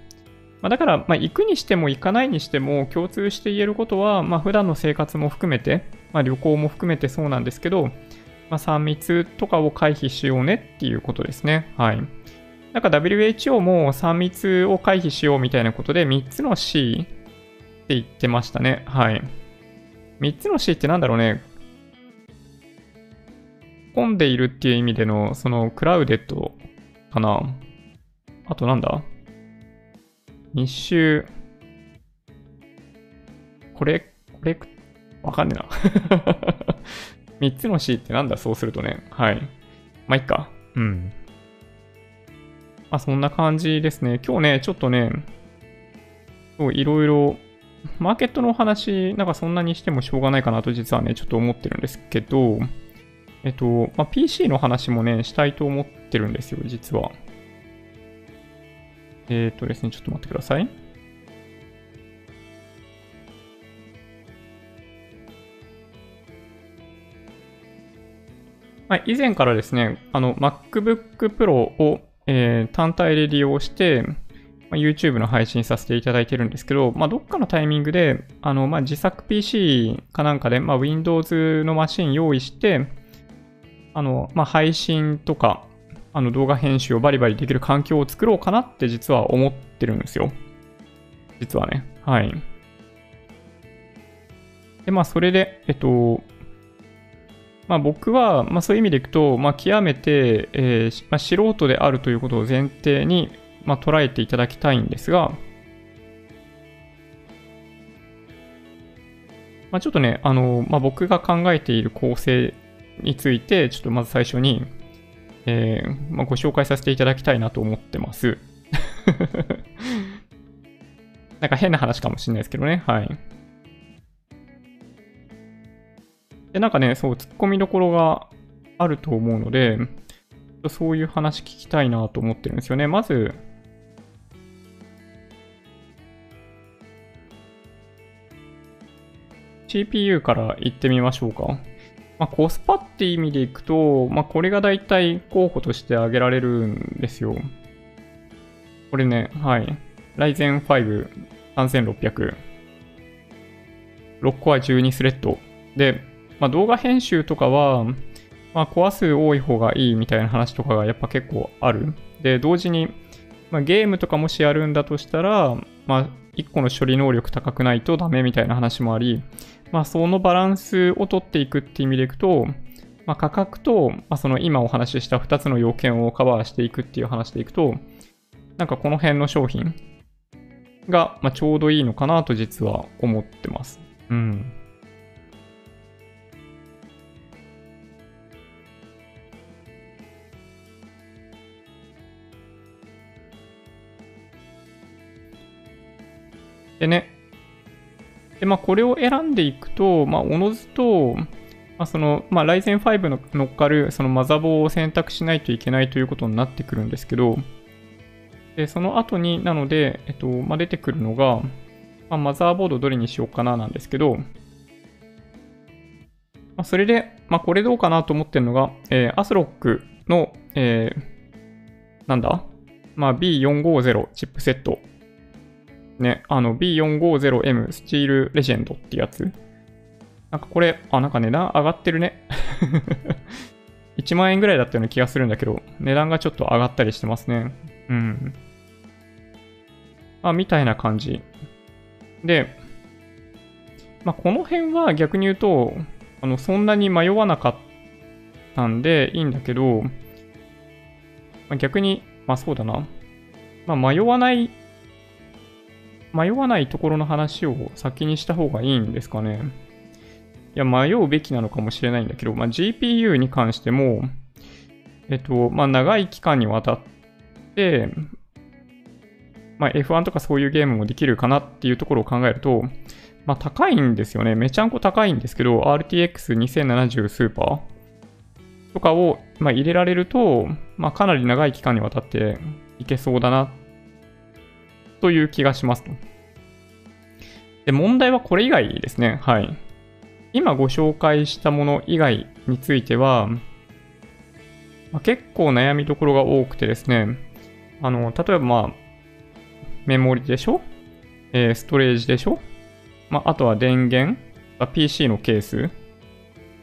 まあ、だから、まあ、行くにしても行かないにしても共通して言えることは、まあ、普段の生活も含めて、まあ、旅行も含めてそうなんですけど、まあ、3密とかを回避しようねっていうことですね。はい。なんか WHO も3密を回避しようみたいなことで3つの C って言ってましたね。はい。3つの C ってなんだろうね。混んでいるっていう意味での、そのクラウデッドかな。あとなんだ？密集、これ、コレクわかんねえな。3つの C ってなんだ？そうするとね。はい。まあ、いっか。うん。まあ、そんな感じですね。今日ね、ちょっとね、そういろいろ、マーケットの話、なんかそんなにしてもしょうがないかなと実はね、ちょっと思ってるんですけど、えっと、まあ、PC の話もね、したいと思ってるんですよ、実は。えっ、とですね、ちょっと待ってください。はい、以前からですね、あの、MacBook Pro を、えー、単体で利用して、まあ、YouTube の配信させていただいてるんですけど、まあ、どっかのタイミングで、あの、まあ、自作 PC かなんかで、まあ、Windows のマシン用意して、あの、まあ、配信とか、あの動画編集をバリバリできる環境を作ろうかなって実は思ってるんですよ。実はね。はい。で、まあ、それで、えっと、まあ、僕は、まあ、そういう意味でいくと、まあ、極めて、えーまあ、素人であるということを前提に、まあ、捉えていただきたいんですが、まあ、ちょっとね、あの、まあ、僕が考えている構成について、ちょっとまず最初に、えーまあ、ご紹介させていただきたいなと思ってます。なんか変な話かもしれないですけどね。はい。で、なんかね、そう、突っ込みどころがあると思うので、そういう話聞きたいなと思ってるんですよね。まず、CPU から行ってみましょうか。まあ、コスパって意味でいくと、まあ、これが大体候補として挙げられるんですよ。これね、はい。Ryzen 5 3600。6コア12スレッド。で、まあ、動画編集とかは、まあ、コア数多い方がいいみたいな話とかがやっぱ結構ある。で、同時に、まあ、ゲームとかもしやるんだとしたら、まあ、1個の処理能力高くないとダメみたいな話もあり、まあ、そのバランスを取っていくっていう意味でいくと、まあ、価格と、まあ、その今お話しした2つの要件をカバーしていくっていう話でいくと、なんかこの辺の商品が、まあ、ちょうどいいのかなと実は思ってます。うん。でね、で、まあ、これを選んでいくと、まあ、おのずと、まあ、その、まあ、Ryzen 5の乗っかる、そのマザボを選択しないといけないということになってくるんですけど、で、その後に、なので、えっと、まあ、出てくるのが、まあ、マザーボードどれにしようかななんですけど、まあ、それで、まあ、これどうかなと思ってるのが、えー、アスロックの、えー、なんだ？まあ、B450 チップセット。ね、あの B450M スチールレジェンドってやつ。なんかこれ、あ、なんか値段上がってるね。1万円ぐらいだったような気がするんだけど、値段がちょっと上がったりしてますね。うん。まあ、みたいな感じ。で、まあ、この辺は逆に言うと、あの、そんなに迷わなかったんでいいんだけど、まあ、逆に、まあそうだな。まあ、迷わない迷わないところの話を先にした方がいいんですかね。いや、迷うべきなのかもしれないんだけど、まあ、GPU に関しても、えっと、まあ、長い期間にわたって、まあ、F1 とかそういうゲームもできるかなっていうところを考えると、まあ、高いんですよね。めちゃんこ高いんですけど、RTX2070 スーパーとかを、まあ、入れられると、まあ、かなり長い期間にわたっていけそうだなっという気がしますと。で、問題はこれ以外ですね。はい。今ご紹介したもの以外については、まあ、結構悩みどころが多くてですね、あの、例えばまあ、メモリでしょ？えー、ストレージでしょ？まあ、あとは電源 ?PC のケース？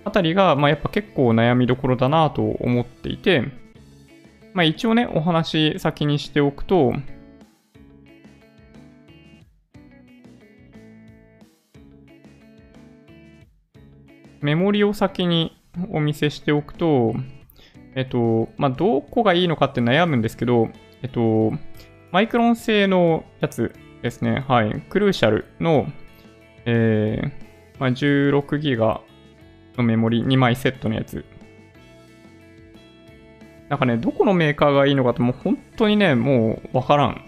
あたりが、まあ、やっぱ結構悩みどころだなと思っていて、まあ、一応ね、お話先にしておくと、メモリを先にお見せしておくと、えっと、まあ、どこがいいのかって悩むんですけど、えっと、マイクロン製のやつですね。はい。クルーシャルの、えまあ、16GB のメモリ2枚セットのやつ。なんかね、どこのメーカーがいいのかってもう本当にね、もうわからん。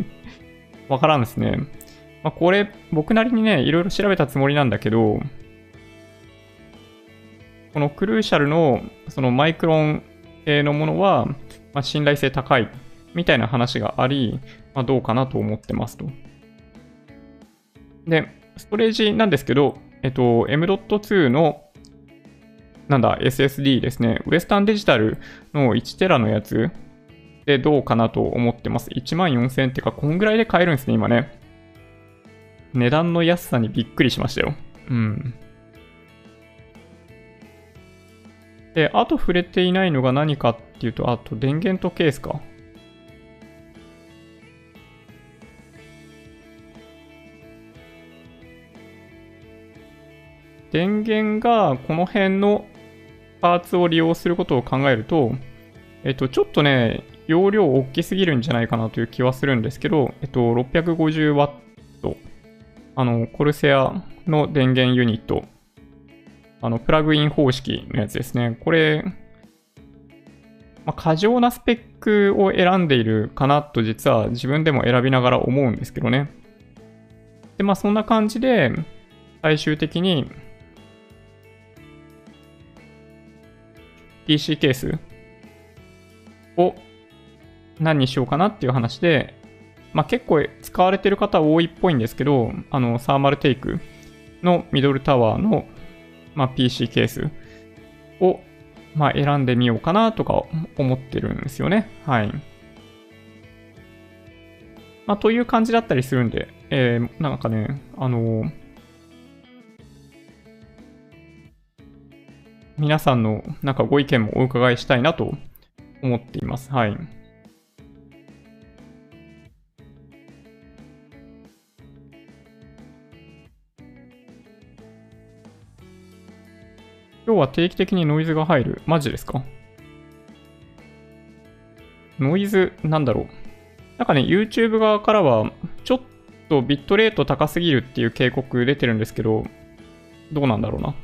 わからんですね。まあ、これ、僕なりにね、いろいろ調べたつもりなんだけど、このクルーシャルのそのマイクロン系のものは、まあ、信頼性高いみたいな話があり、まあ、どうかなと思ってますと。で、ストレージなんですけど、えっと、M.2 のなんだ、SSD ですね。ウエスタンデジタルの1テラのやつでどうかなと思ってます。14000ってか、こんぐらいで買えるんですね、今ね。値段の安さにびっくりしましたよ。うん。で、あと触れていないのが何かっていうと、あと電源とケースか。電源がこの辺のパーツを利用することを考えると、えっと、ちょっとね、容量大きすぎるんじゃないかなという気はするんですけど、えっと、650W、あの、コルセアの電源ユニットあの、プラグイン方式のやつですね。これ、まあ、過剰なスペックを選んでいるかなと実は自分でも選びながら思うんですけどね。で、まあそんな感じで、最終的に PC ケースを何にしようかなっていう話で、まあ結構使われてる方多いっぽいんですけど、あの、サーマルテイクのミドルタワーのまあ、PC ケースを、まあ、選んでみようかなとか思ってるんですよね。はい。まあ、という感じだったりするんで、えー、なんかね、あのー、皆さんのなんかご意見もお伺いしたいなと思っています。はい。今日は定期的にノイズが入る。マジですか？ノイズ、なんだろう。なんかね、YouTube 側からは、ちょっとビットレート高すぎるっていう警告出てるんですけど、どうなんだろうな。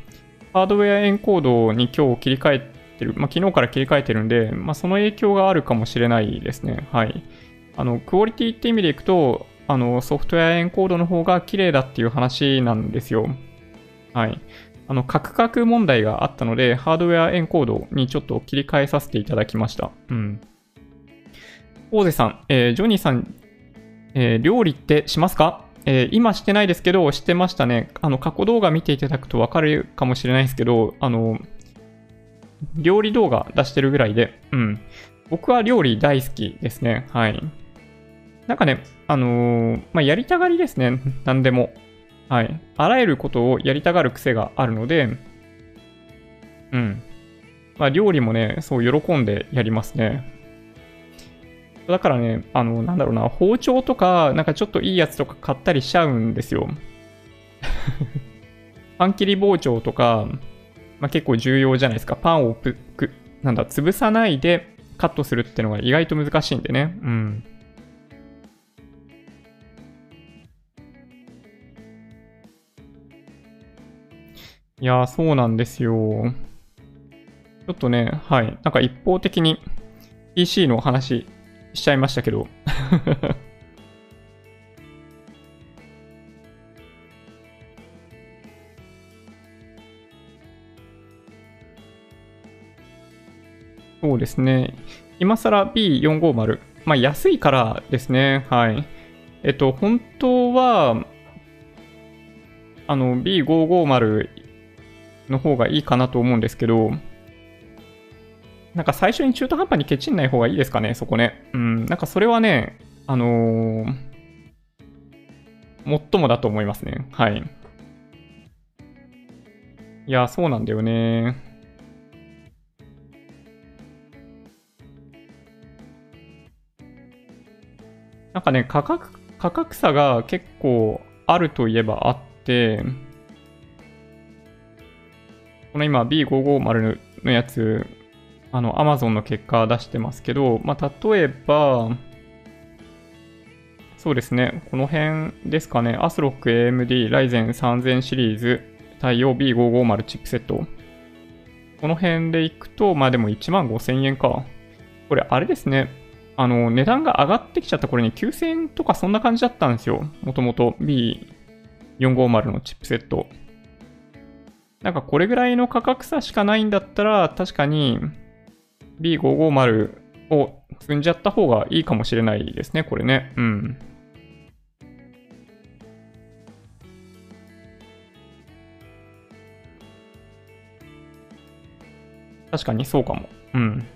ハードウェアエンコードに今日切り替えてる、まあ、昨日から切り替えてるんで、まあ、その影響があるかもしれないですね。はい。あの、クオリティって意味でいくと、あの、ソフトウェアエンコードの方が綺麗だっていう話なんですよ。はい。あの、カクカク問題があったので、ハードウェアエンコードにちょっと切り替えさせていただきました。うん。大瀬さん、えー、ジョニーさん、えー、料理ってしますか？えー、今してないですけど、してましたね。あの、過去動画見ていただくとわかるかもしれないですけど、あの、料理動画出してるぐらいで、うん。僕は料理大好きですね。はい。なんかね、あのー、まあ、やりたがりですね。何でも。はい。あらゆることをやりたがる癖があるので、うん。まあ、料理もね、そう喜んでやりますね。だからね、あの、なんだろうな、包丁とか、なんかちょっといいやつとか買ったりしちゃうんですよ。パン切り包丁とか、まあ、結構重要じゃないですか。パンをく、なんだ、潰さないでカットするってのが意外と難しいんでね。うん。いや、そうなんですよ。ちょっとね、はい。なんか一方的に PC の話しちゃいましたけど。そうですね。今更 B450。まあ安いからですね。はい。えっと、本当は、あの B550 の方がいいかなと思うんですけど、なんか最初に中途半端にケチんない方がいいですかね、そこね。うん、なんかそれはね、あのー、もっともだと思いますね。はい。いや、そうなんだよね。なんかね、価格、価格差が結構あるといえばあって、この今 B550 のやつ、あの Amazon の結果出してますけど、まあ、例えば、そうですね。この辺ですかね。アスロック AMD Ryzen 3000シリーズ対応 B550 チップセット。この辺でいくと、まあでも1万5000円か。これあれですね。あの、値段が上がってきちゃった頃に9000円とかそんな感じだったんですよ。もともと B450 のチップセット。なんかこれぐらいの価格差しかないんだったら、確かに B550 を積んじゃった方がいいかもしれないですね、これね。うん。確かにそうかも。うん。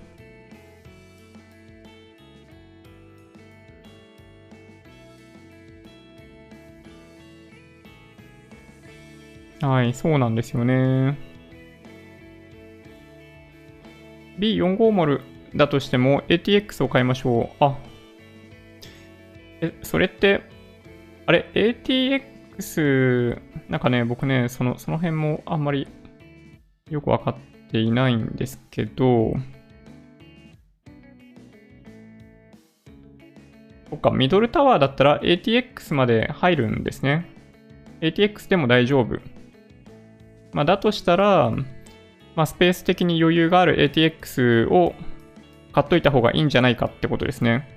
はい、そうなんですよね。B450 だとしても ATX を買いましょう。あ、え、それって、あれ、ATX、なんかね、僕ね、その、その辺もあんまりよくわかっていないんですけど、そっか、ミドルタワーだったら ATX まで入るんですね。ATX でも大丈夫。まあ、だとしたら、まあ、スペース的に余裕がある ATX を買っといた方がいいんじゃないかってことですね。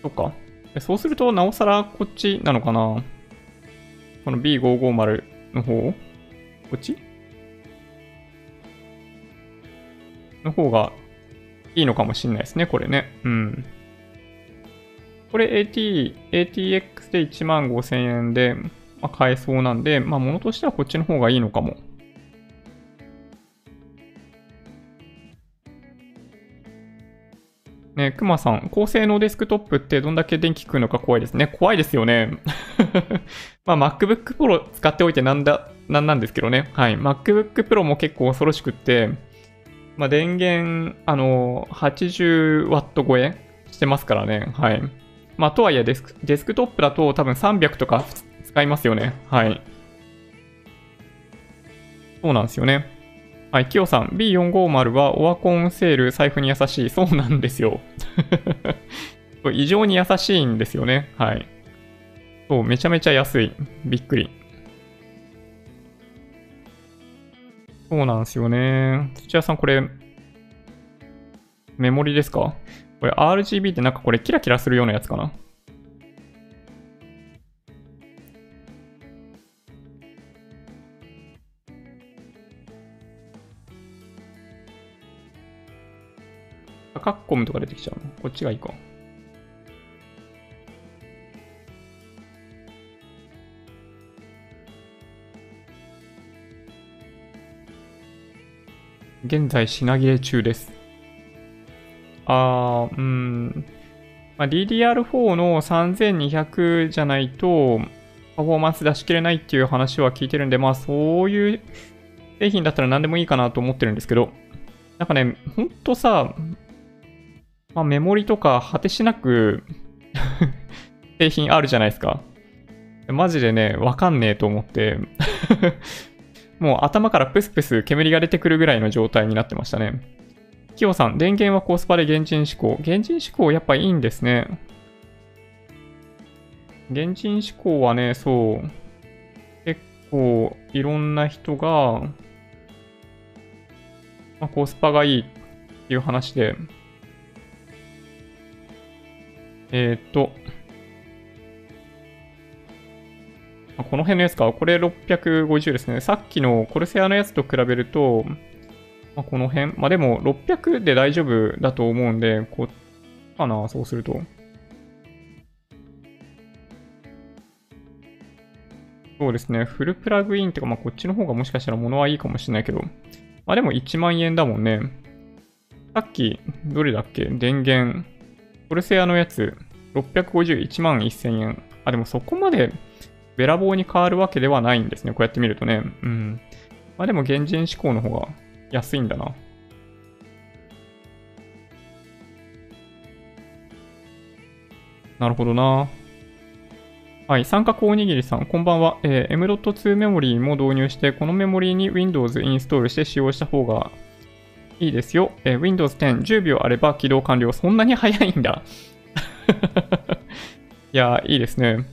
そっか。そうすると、なおさらこっちなのかなこの B550 の方こっち？の方がいいのかもしんないですね、これね。うん。これ AT、ATX で1万5000円で、まあ、買えそうなんで、まあ、物としてはこっちの方がいいのかも。ね、くまさん、高性能デスクトップってどんだけ電気食うのか怖いですね。怖いですよね。まあ、MacBook Pro 使っておいてなんだ、なんなんですけどね。はい。MacBook Pro も結構恐ろしくって、まあ、電源、あの、80W 超えしてますからね。はい。まあ、とはいえデスク、デスクトップだと多分300とか使いますよね。はい。そうなんですよね。はい、キヨさん、B450 はオワコンセール財布に優しい。そうなんですよ。異常に優しいんですよね。はい。そう、めちゃめちゃ安い。びっくり。そうなんですよね。土屋さん、これ、メモリですか？これ RGB ってなんかこれキラキラするようなやつかな？カッコムとか出てきちゃうの？こっちがいいか。現在品切れ中です。あ、うん。まあ、DDR4 の3200じゃないと、パフォーマンス出しきれないっていう話は聞いてるんで、まあそういう製品だったら何でもいいかなと思ってるんですけど、なんかね、ほんとさ、まあ、メモリとか果てしなく 製品あるじゃないですか。マジでね、わかんねえと思って もう頭からプスプス煙が出てくるぐらいの状態になってましたね。キヨさん、電源はコスパで現人志向。現人志向やっぱいいんですね。現人志向はね、そう。結構いろんな人が、まあ、コスパがいいっていう話で、えっ、と、この辺のやつか。これ650ですね。さっきのコルセアのやつと比べると、まあ、この辺。まあ、でも、600で大丈夫だと思うんで、こう、かな、そうすると。そうですね。フルプラグインっていうか、まあ、こっちの方がもしかしたら物はいいかもしれないけど。まあ、でも1万円だもんね。さっき、どれだっけ？電源。コルセアのやつ、651万1000円。あ、でもそこまでべらぼうに変わるわけではないんですね。こうやって見るとね。うん。まあでも現人志向の方が安いんだな。なるほどな。はい、三角おにぎりさん、こんばんは。えー、M.2 メモリーも導入して、このメモリーに Windows インストールして使用した方がいいですよ。えー Windows 10、10秒あれば起動完了。そんなに早いんだ。いや、いいですね。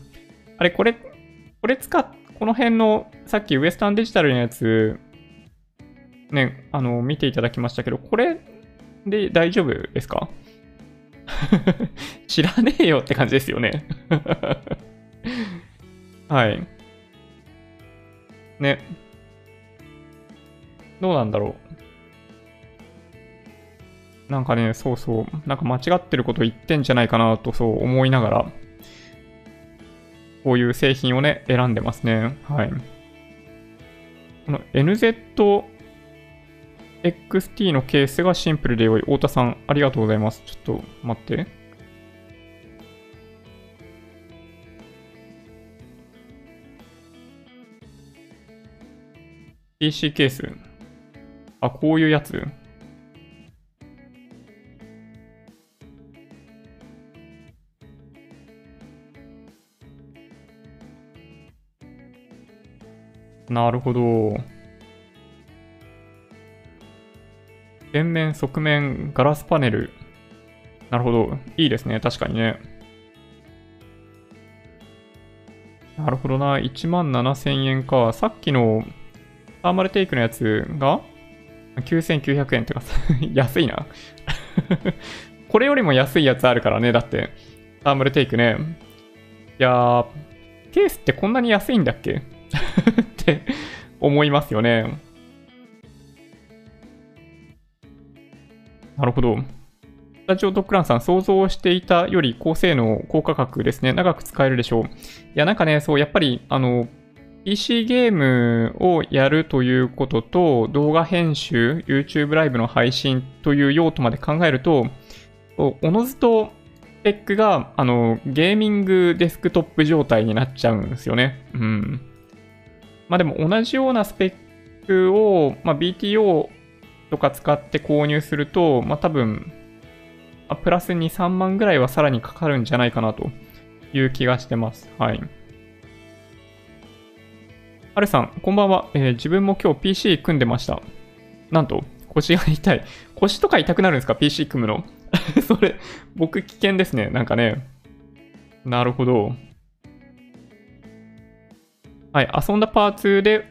あれ、これ、これ使っ、この辺の、さっきウエスタンデジタルのやつ、ね、あの、見ていただきましたけど、これで大丈夫ですか？知らねえよって感じですよね。はい。ね。どうなんだろう。なんかね、そうそう。なんか間違ってること言ってんじゃないかなとそう思いながら、こういう製品をね、選んでますね。はい。この NZ XT のケースがシンプルで良い。太田さん、ありがとうございます。ちょっと待って。PC ケース。あ、こういうやつなるほど。前面、側面、ガラスパネル。なるほど。いいですね。確かにね。なるほどな。1万7000円か。さっきのターマルテイクのやつが9900円ってか、安いな。これよりも安いやつあるからね。だって、ターマルテイクね。いやー、ケースってこんなに安いんだっけ？って思いますよね。なるほど。スタジオドッグランさん、想像していたより高性能、高価格ですね。長く使えるでしょう。いや、なんかね、そう、やっぱり、あの、PC ゲームをやるということと、動画編集、YouTube ライブの配信という用途まで考えると、おのずとスペックが、あの、ゲーミングデスクトップ状態になっちゃうんですよね。うん。まあでも同じようなスペックを、まあ、BTO とか使って購入すると、まあ多分、あプラス2、3万ぐらいはさらにかかるんじゃないかなという気がしてます。はい。はるさん、こんばんは、えー自分も今日 PC 組んでました。なんと、腰が痛い。腰とか痛くなるんですか ?PC 組むの。それ、僕危険ですね。なんかね。なるほど。はい、遊んだパーツで、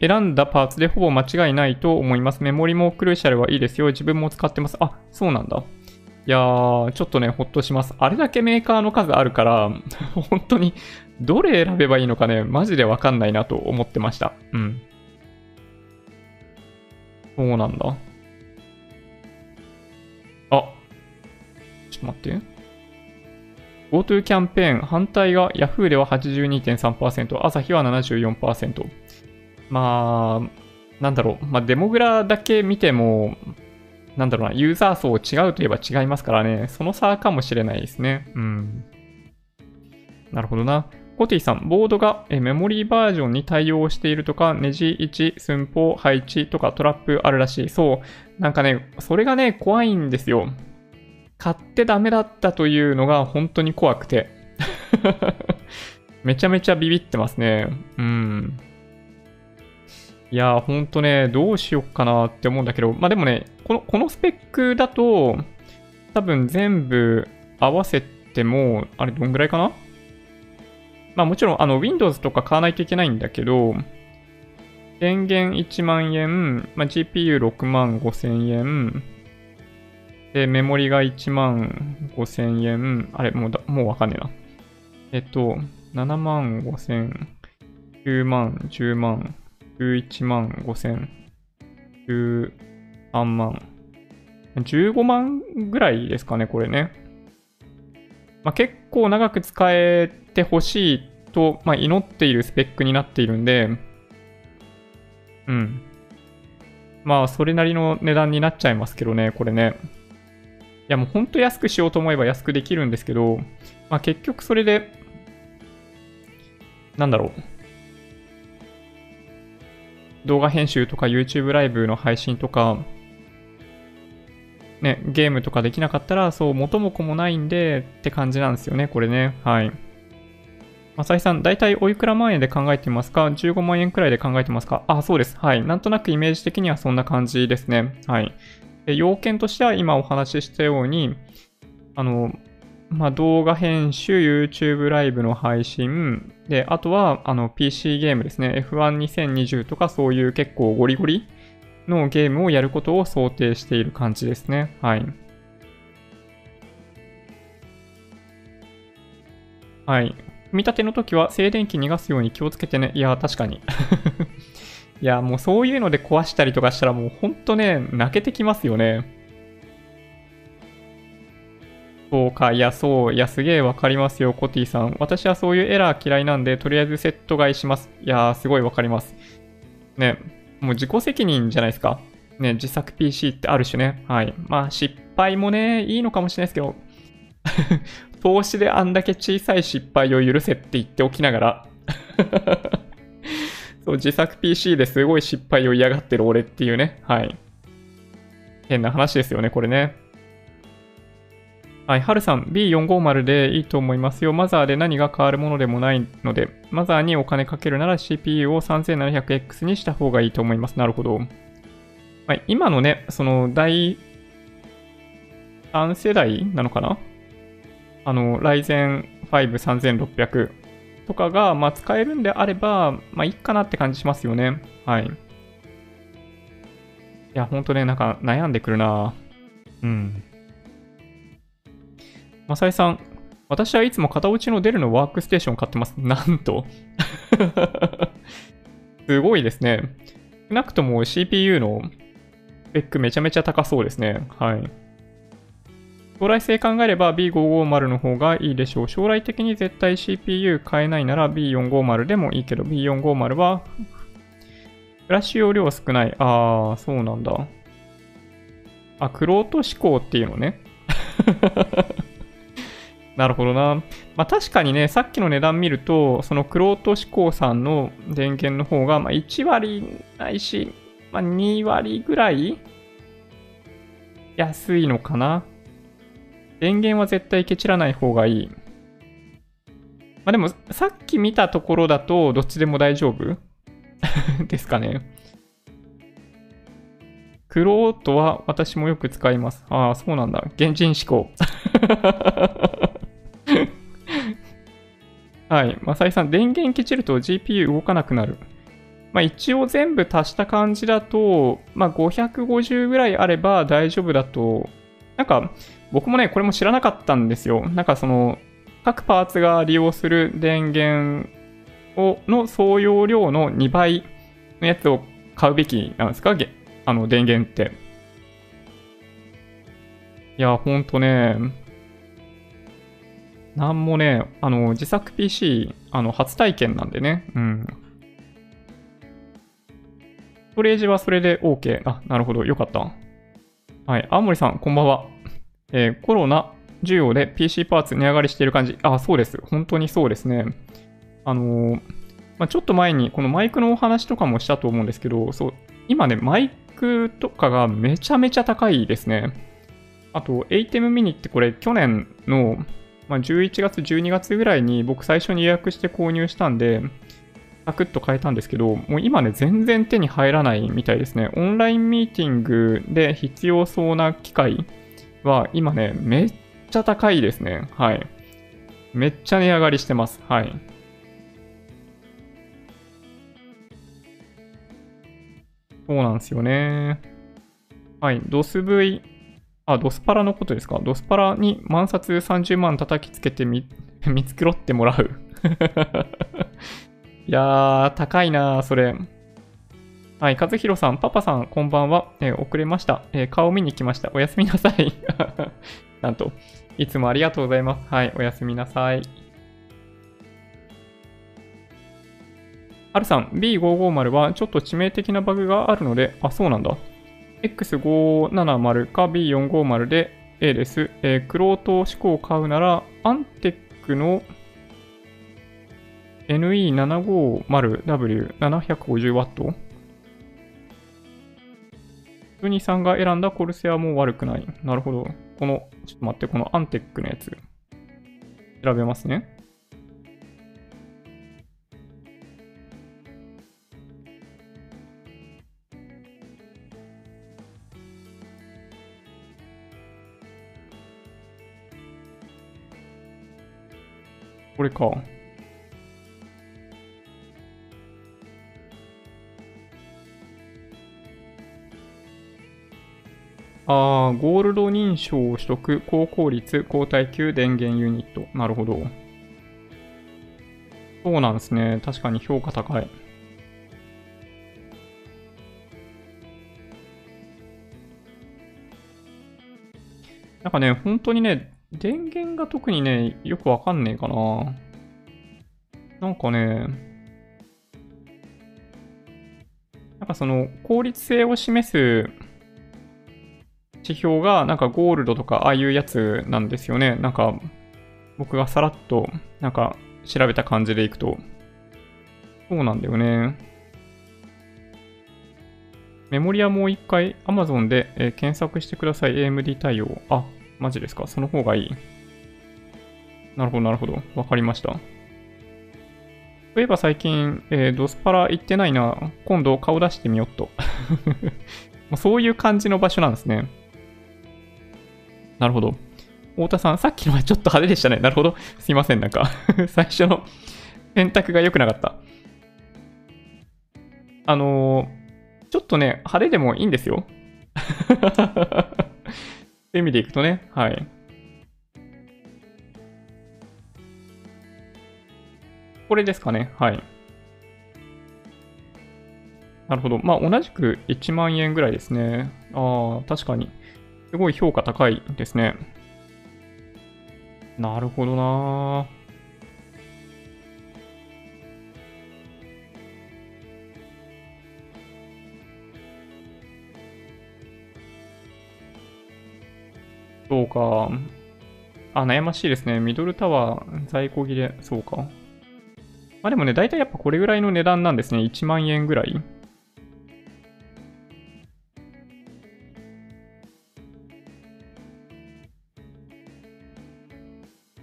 選んだパーツでほぼ間違いないと思います。メモリもクルーシャルはいいですよ。自分も使ってます。あ、そうなんだ。いやー、ちょっとね、ほっとします。あれだけメーカーの数あるから、本当に、どれ選べばいいのかね、マジでわかんないなと思ってました。うん。そうなんだ。あ、ちょっと待って。GoTo キャンペーン、反対が Yahoo では82.3%、朝日は74%。まあ、なんだろう、まあ、デモグラだけ見ても、なんだろうな、ユーザー層違うといえば違いますからね、その差かもしれないですね。うん。なるほどな。コティさん、ボードがメモリーバージョンに対応しているとか、ネジ位置、寸法、配置とかトラップあるらしい。そう。なんかね、それがね、怖いんですよ。買ってダメだったというのが本当に怖くて。めちゃめちゃビビってますね。うん。いやー、ほんとね、どうしよっかなって思うんだけど、まあでもね、この、このスペックだと、多分全部合わせても、あれどんぐらいかな？まあもちろん、あの、Windows とか買わないといけないんだけど、電源1万円、まあ、GPU6 万5千円、で、メモリが1万5千円、あれ、もうだ、もうわかんねえな。えっと、7万5千、9万、10万、11万5千、13万、15万ぐらいですかね、これね。まあ、結構長く使えてほしいと、まあ、祈っているスペックになっているんで、うん。まあ、それなりの値段になっちゃいますけどね、これね。いや、もうほんと安くしようと思えば安くできるんですけど、まあ、結局それで、なんだろう。動画編集とか YouTube ライブの配信とか、ね、ゲームとかできなかったら、そう、元も子もないんでって感じなんですよね、これね。はい。浅井さん、大体おいくら万円で考えてますか ?15 万円くらいで考えてますか？あ、そうです。はい。なんとなくイメージ的にはそんな感じですね。はい。で要件としては今お話ししたように、あの、まあ、動画編集、YouTube ライブの配信、で、あとは、あの、PC ゲームですね。F12020 とかそういう結構ゴリゴリのゲームをやることを想定している感じですね。はい。はい。組み立ての時は静電気逃がすように気をつけてね。いや、確かに。いや、もうそういうので壊したりとかしたらもうほんとね、泣けてきますよね。そうか、いや、そう、いや、すげえわかりますよ、コティさん。私はそういうエラー嫌いなんで、とりあえずセット買いします。いやー、すごいわかります。ね、もう自己責任じゃないですか。ね、自作 PC ってある種ね。はい。まあ、失敗もね、いいのかもしれないですけど、投資であんだけ小さい失敗を許せって言っておきながら そう自作 PC ですごい失敗を嫌がってる俺っていうね。はい。変な話ですよね、これね。はい、はるさん、B450 でいいと思いますよ。マザーで何が変わるものでもないので、マザーにお金かけるなら CPU を 3700X にした方がいいと思います。なるほど。はい、今のね、その第3世代なのかな？あの、ライゼン5 3600とかが、まあ、使えるんであれば、まあ、いいかなって感じしますよね。はい。いや、ほんとね、なんか悩んでくるなうん。まさえさん、私はいつも型落ちのデルのワークステーション買ってます。なんと すごいですね。少なくとも CPU のスペックめちゃめちゃ高そうですね。はい。将来性考えれば B550 の方がいいでしょう。将来的に絶対 CPU 変えないなら B450 でもいいけど、B450 はフラッシュ容量少ない。ああ、そうなんだ。あ、クロート思考っていうのね。なるほどな。まあ確かにね、さっきの値段見ると、そのクロート思考さんの電源の方が、まあ1割ないし、まあ2割ぐらい安いのかな。電源は絶対ケチらない方がいい。まあでも、さっき見たところだと、どっちでも大丈夫？ですかね。クロートは私もよく使います。ああ、そうなんだ。原人思考。はい。マサイさん、電源ケチると GPU 動かなくなる。まあ一応全部足した感じだと、まあ550ぐらいあれば大丈夫だと、なんか僕もね、これも知らなかったんですよ。なんかその、各パーツが利用する電源をの総容量の2倍のやつを買うべきなんですか？あの、電源って。いや、ほんとね、なんもね、あの、自作 PC、あの、初体験なんでね、うん。ストレージはそれで OK。あ、なるほど、よかった。はい、青森さん、こんばんは。えー、コロナ需要で PC パーツ値上がりしている感じ。あ、そうです。本当にそうですね。あのー、まあ、ちょっと前にこのマイクのお話とかもしたと思うんですけど、そう、今ね、マイクとかがめちゃめちゃ高いですね。あと、ATEM mini ってこれ去年の、まあ、11月、12月ぐらいに僕最初に予約して購入したんで、サクッと変えたんですけど、もう今ね、全然手に入らないみたいですね。オンラインミーティングで必要そうな機械は今ね、めっちゃ高いですね。はい。めっちゃ値上がりしてます。はい。そうなんですよね。はい。ドス V、あ、ドスパラのことですか？ドスパラに万札30万叩きつけてみ、見繕ってもらう いやー、高いなー、それ。はい、和弘さん、パパさん、こんばんは。えー、遅れました、えー、顔見に来ました。おやすみなさい。なんと、いつもありがとうございます。はい、おやすみなさい。はるさん、B550 はちょっと致命的なバグがあるので、あ、そうなんだ。X570 か B450 で A です。えー、クロート思考を買うなら、アンテックの NE750W750W プニさんが選んだコルセアも悪くない。なるほど。この、ちょっと待って、このアンテックのやつ。調べますね。これか。ああ、ゴールド認証を取得、高効率、高耐久電源ユニット。なるほど。そうなんですね。確かに評価高い。なんかね、本当にね、電源が特にね、よくわかんねえかな。なんかね、なんかその効率性を示す指標がなんかゴールドとかああいうやつなんですよね。なんか僕がさらっとなんか調べた感じでいくと。そうなんだよね。メモリはもう一回 Amazon で、え、検索してください。AMD 対応。あ、マジですか？その方がいい。なるほど、なるほど。わかりました。そういえば最近、えー、ドスパラ行ってないな。今度顔出してみよっと。そういう感じの場所なんですね。なるほど。太田さん、さっきのはちょっと派手でしたね。なるほど。すいません、なんか 最初の選択が良くなかった。あのー、ちょっとね、派手でもいいんですよ。っていう意味でいくとね、はい。これですかね、はい。なるほど。まあ、同じく1万円ぐらいですね。ああ、確かに。すごい評価高いですね。なるほどなそうか。あ、悩ましいですね。ミドルタワー在庫切れ。そうか。まあでもね、大体やっぱこれぐらいの値段なんですね。1万円ぐらい。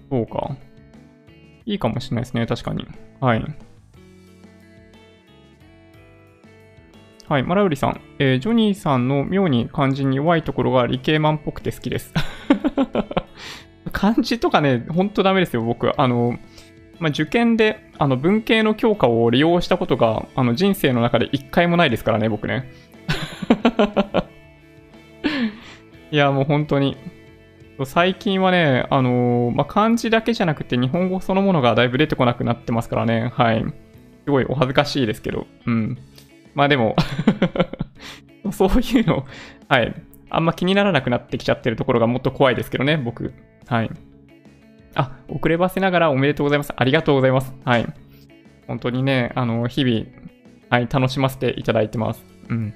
そうか。いいかもしれないですね。確かに。はい。はい、マラウリさん、えー、ジョニーさんの妙に漢字に弱いところが理系マンっぽくて好きです。漢字とかね、ほんとダメですよ、僕。あの、まあ、受験であの文系の教科を利用したことがあの人生の中で一回もないですからね、僕ね。いや、もう本当に。最近はね、あのー、まあ、漢字だけじゃなくて日本語そのものがだいぶ出てこなくなってますからね。はい。すごいお恥ずかしいですけど。うん。まあでも そういうの、はい。あんま気にならなくなってきちゃってるところがもっと怖いですけどね、僕。はい。あ、遅ればせながらおめでとうございます。ありがとうございます。はい。本当にね、あの、日々、はい、楽しませていただいてます。うん。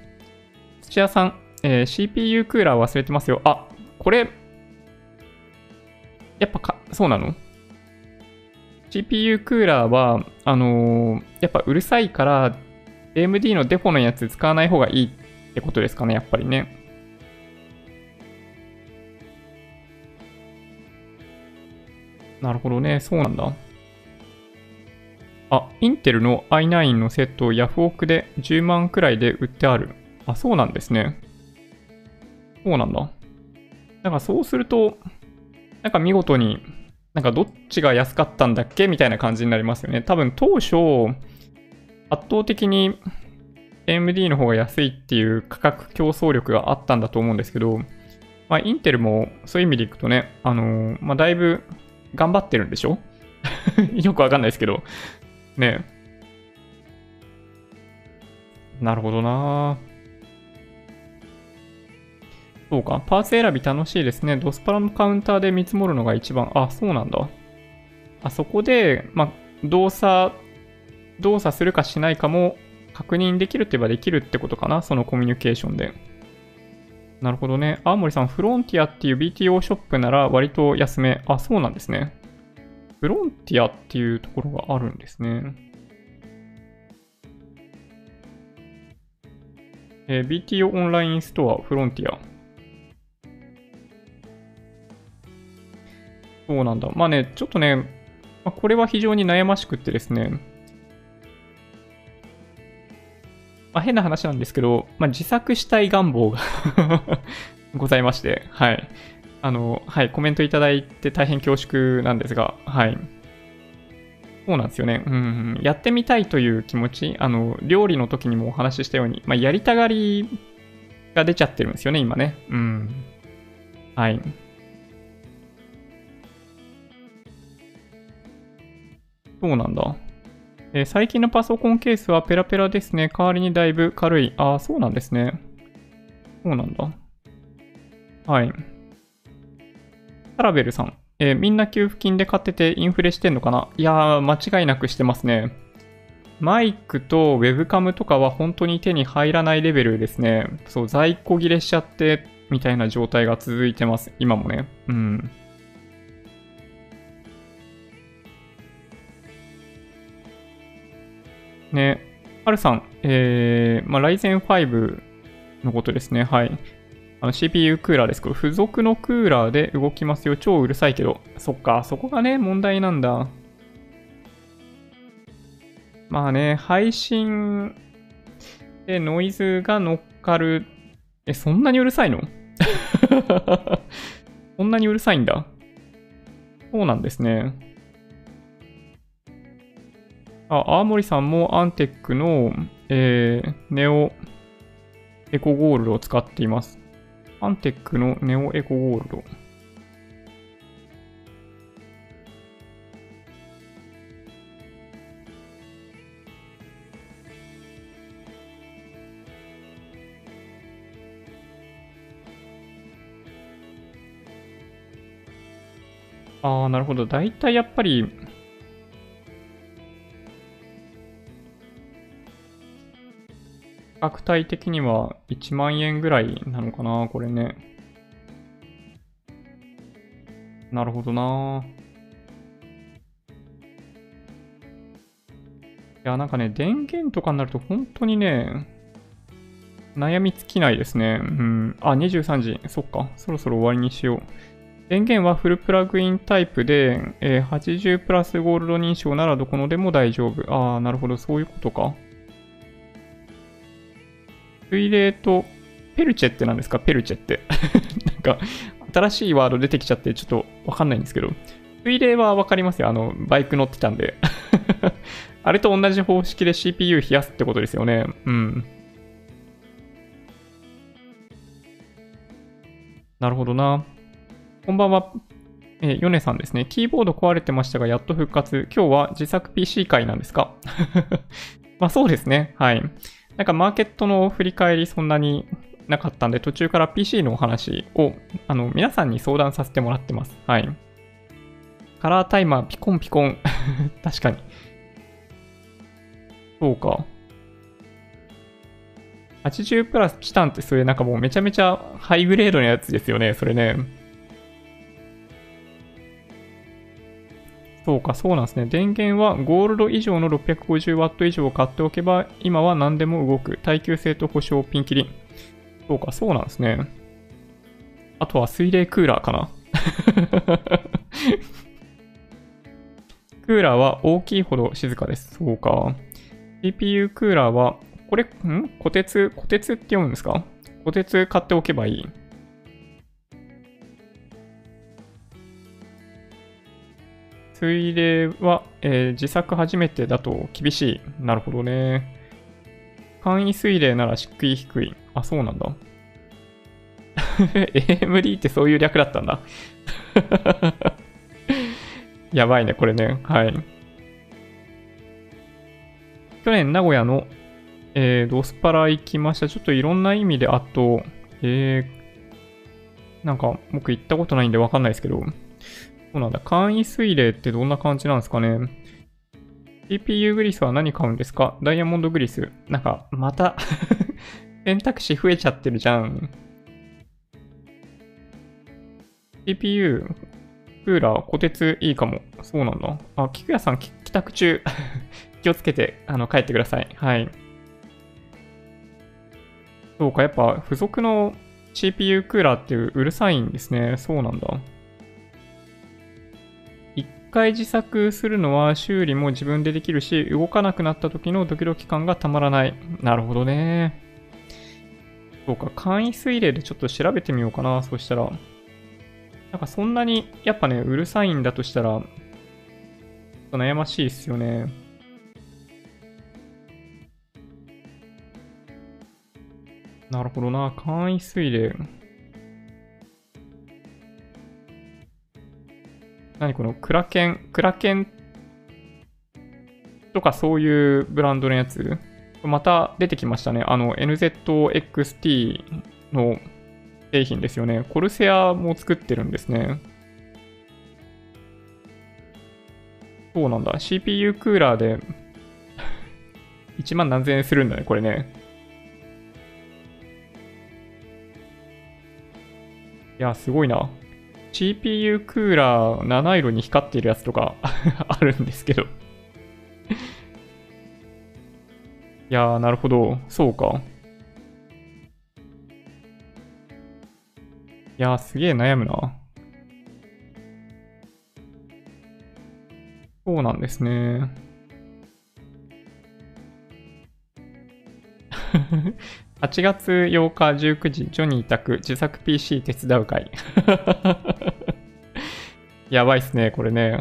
土屋さん、えー、CPU クーラー忘れてますよ。あ、これ、やっぱか、そうなの ?CPU クーラーは、あのー、やっぱうるさいから AMD のデフォのやつ使わない方がいいってことですかね、やっぱりね。なるほどね、そうなんだ。あ、インテルの i9 のセットをヤフオクで10万くらいで売ってある。あ、そうなんですね。そうなんだ。なんかそうすると、なんか見事に、なんかどっちが安かったんだっけみたいな感じになりますよね。多分当初、圧倒的に AMD の方が安いっていう価格競争力があったんだと思うんですけど、まあ、インテルもそういう意味でいくとね、あのー、まあ、だいぶ頑張ってるんでしょ？よくわかんないですけど。ねなるほどなそうか。パーツ選び楽しいですね。ドスパラのカウンターで見積もるのが一番。あ、そうなんだ。あそこで、まあ、動作動作するかしないかも確認できるって言えばできるってことかな、そのコミュニケーションで。なるほどね。青森さん、フロンティアっていう BTO ショップなら割と安め。あ、そうなんですね。フロンティアっていうところがあるんですね。えー、BTO オンラインストア、フロンティア。そうなんだ。まあね、ちょっとね、まあ、これは非常に悩ましくってですね、まあ、変な話なんですけど、まあ、自作したい願望が ございまして、はい。あの、はい、コメントいただいて大変恐縮なんですが、はい。そうなんですよね。うん、やってみたいという気持ち、あの、料理の時にもお話ししたように、まあ、やりたがりが出ちゃってるんですよね、今ね。うん。はい。そうなんだ？えー、最近のパソコンケースはペラペラですね。代わりにだいぶ軽い。ああ、そうなんですね。そうなんだ。はい。タラベルさん。えー、みんな給付金で買っててインフレしてんのかな？いやー、間違いなくしてますね。マイクとウェブカムとかは本当に手に入らないレベルですね。そう、在庫切れしちゃって、みたいな状態が続いてます。今もね。うん。ね。はるさん、えー、まあ、ライゼン5のことですね。はい。あの CPU クーラーですけど、付属のクーラーで動きますよ。超うるさいけど。そっか、そこがね、問題なんだ。まあね、配信でノイズが乗っかる。え、そんなにうるさいの？そんなにうるさいんだ。そうなんですね。あ、青森さんもアンテックの、えー、ネオエコゴールドを使っています。アンテックのネオエコゴールド。ああ、なるほど。だいたいやっぱり、価格帯的には1万円ぐらいなのかな、これね。なるほどな。いや、なんかね、電源とかになると本当にね、悩み尽きないですね。うん。あ、23時。そっか。そろそろ終わりにしよう。電源はフルプラグインタイプで、えー、80プラスゴールド認証ならどこのでも大丈夫。ああ、なるほど。そういうことか。水冷と、ペルチェって何ですか？ペルチェって。なんか、新しいワード出てきちゃってちょっとわかんないんですけど。水冷はわかりますよ。あの、バイク乗ってたんで。あれと同じ方式で CPU 冷やすってことですよね。うん。なるほどな。こんばんは。えー、ヨネさんですね。キーボード壊れてましたが、やっと復活。今日は自作 PC 会なんですか？まあそうですね。はい。なんかマーケットの振り返りそんなになかったんで、途中から PC のお話を、あの、皆さんに相談させてもらってます。はい。カラータイマーピコンピコン。確かに。そうか。80プラスチタンってそれなんかもうめちゃめちゃハイグレードのやつですよね、それね。そうか、そうなんですね。電源はゴールド以上の 650W 以上を買っておけば、今は何でも動く。耐久性と保証ピンキリ。そうか、そうなんですね。あとは水冷クーラーかな。クーラーは大きいほど静かです。そうか。CPU クーラーは、これ、ん？小鉄、小鉄って読むんですか？小鉄買っておけばいい。水冷は、えー、自作初めてだと厳しい。なるほどね。簡易水冷ならしっくい低い。あ、そうなんだ。AMD ってそういう略だったんだ。やばいね、これね。はい。去年名古屋の、えー、ドスパラ行きました。ちょっといろんな意味で、あと、えー、なんか僕行ったことないんでわかんないですけど、そうなんだ。簡易水冷ってどんな感じなんですかね CPU グリスは何買うんですか？ダイヤモンドグリス。なんか、また 選択肢増えちゃってるじゃん。CPU、クーラー、小鉄いいかも。そうなんだ。あ、菊屋さん、帰宅中 気をつけて、あの、帰ってください。はい。そうか、やっぱ、付属の CPU クーラーってうるさいんですね。そうなんだ。回自作するのは修理も自分でできるし、動かなくなった時のドキドキ感がたまらない。なるほどね。そうか、簡易水冷でちょっと調べてみようかな。そしたら。なんかそんなに、やっぱね、うるさいんだとしたら、悩ましいっすよね。なるほどな。簡易水冷。何このクラケン、クラケン？とかそういうブランドのやつ？また出てきましたね。あの NZXT の製品ですよね。コルセアも作ってるんですね。そうなんだ。CPU クーラーで 1万何千円するんだね、これね。いや、すごいな。CPU クーラー七色に光っているやつとか あるんですけどいやー、なるほど。そうか。いやー、すげえ悩むな。そうなんですね。8月8日19時、ジョニー宅自作 PC 手伝う会。やばいっすね、これね。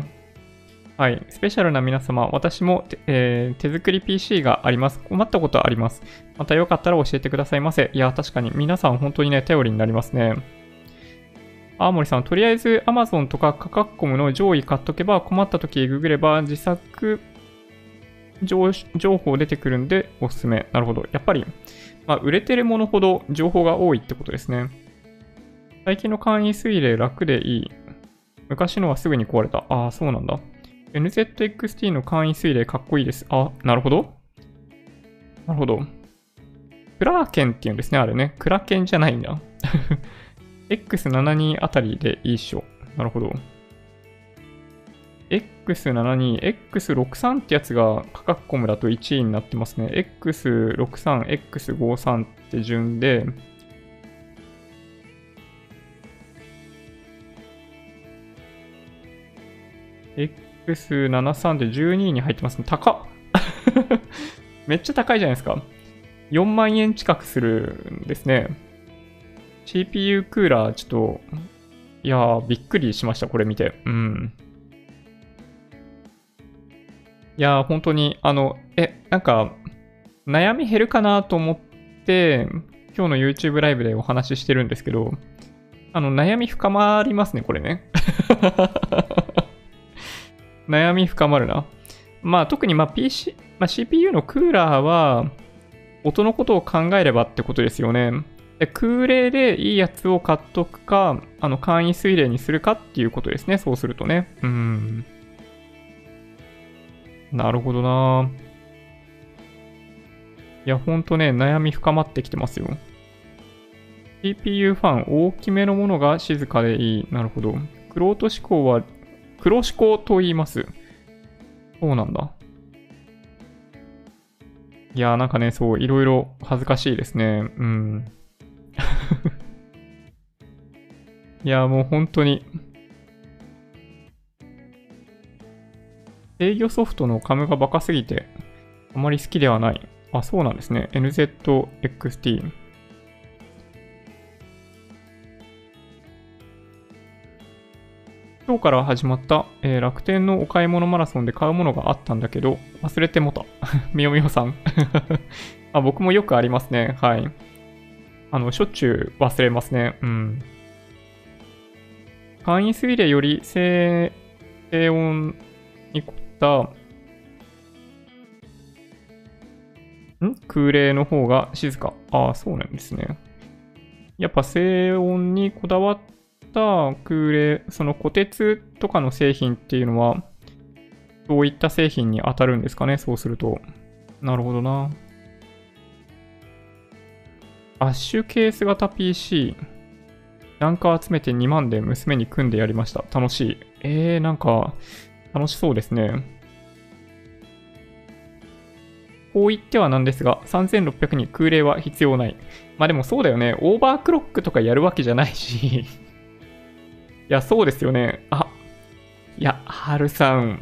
はい。スペシャルな皆様、私も、えー、手作り PC があります。困ったことあります。またよかったら教えてくださいませ。いや、確かに皆さん本当にね、頼りになりますね。青森さん、とりあえず Amazon とかカカッコムの上位買っとけば困った時ググれば自作情報出てくるんでおすすめ。なるほど。やっぱりまあ、売れてるものほど情報が多いってことですね。最近の簡易水冷楽でいい。昔のはすぐに壊れた。ああ、そうなんだ。NZXT の簡易水冷かっこいいです。あ、なるほど。なるほど。クラーケンっていうんですね、あれね。クラケンじゃないんだ。X72 あたりでいいっしょ。なるほど。X72、X63 ってやつが価格コムだと1位になってますね。X63、X53 って順で、X73 で12位に入ってますね。高っ めっちゃ高いじゃないですか。4万円近くするんですね。CPU クーラー、ちょっと、いやー、びっくりしました、これ見て。うん。いやー、本当に、あの、え、なんか、悩み減るかなと思って、今日の YouTube ライブでお話ししてるんですけど、あの、悩み深まりますね、これね。悩み深まるな。まあ、特にまあ PC、まあ、CPU のクーラーは、音のことを考えればってことですよね。で空冷でいいやつを買っとくか、あの、簡易水冷にするかっていうことですね。そうするとね。うん。なるほどな。いや、ほんとね、悩み深まってきてますよ。CPU ファン、大きめのものが静かでいい。なるほど。クロート思考は、黒思考と言います。そうなんだ。いやーなんかね、そう、いろいろ恥ずかしいですね。うん。いやもう本当に、制御ソフトのカムがバカすぎて、あまり好きではない。あ、そうなんですね。NZXT。今日から始まった、えー、楽天のお買い物マラソンで買うものがあったんだけど、忘れてもた。みよみよさん あ。僕もよくありますね。はい。あの、しょっちゅう忘れますね。うん。簡易水冷より静音に、ん？空冷の方が静か。ああ、そうなんですね。やっぱ静音にこだわった空冷、その固鉄とかの製品っていうのは、どういった製品に当たるんですかね、そうすると。なるほどな。アッシュケース型 PC。なんか集めて2万で娘に組んでやりました。楽しい。えー、なんか、楽しそうですね。こう言ってはなんですが、3600に空冷は必要ない。まあでもそうだよね。オーバークロックとかやるわけじゃないし いや、そうですよね。あ、いや、はるさん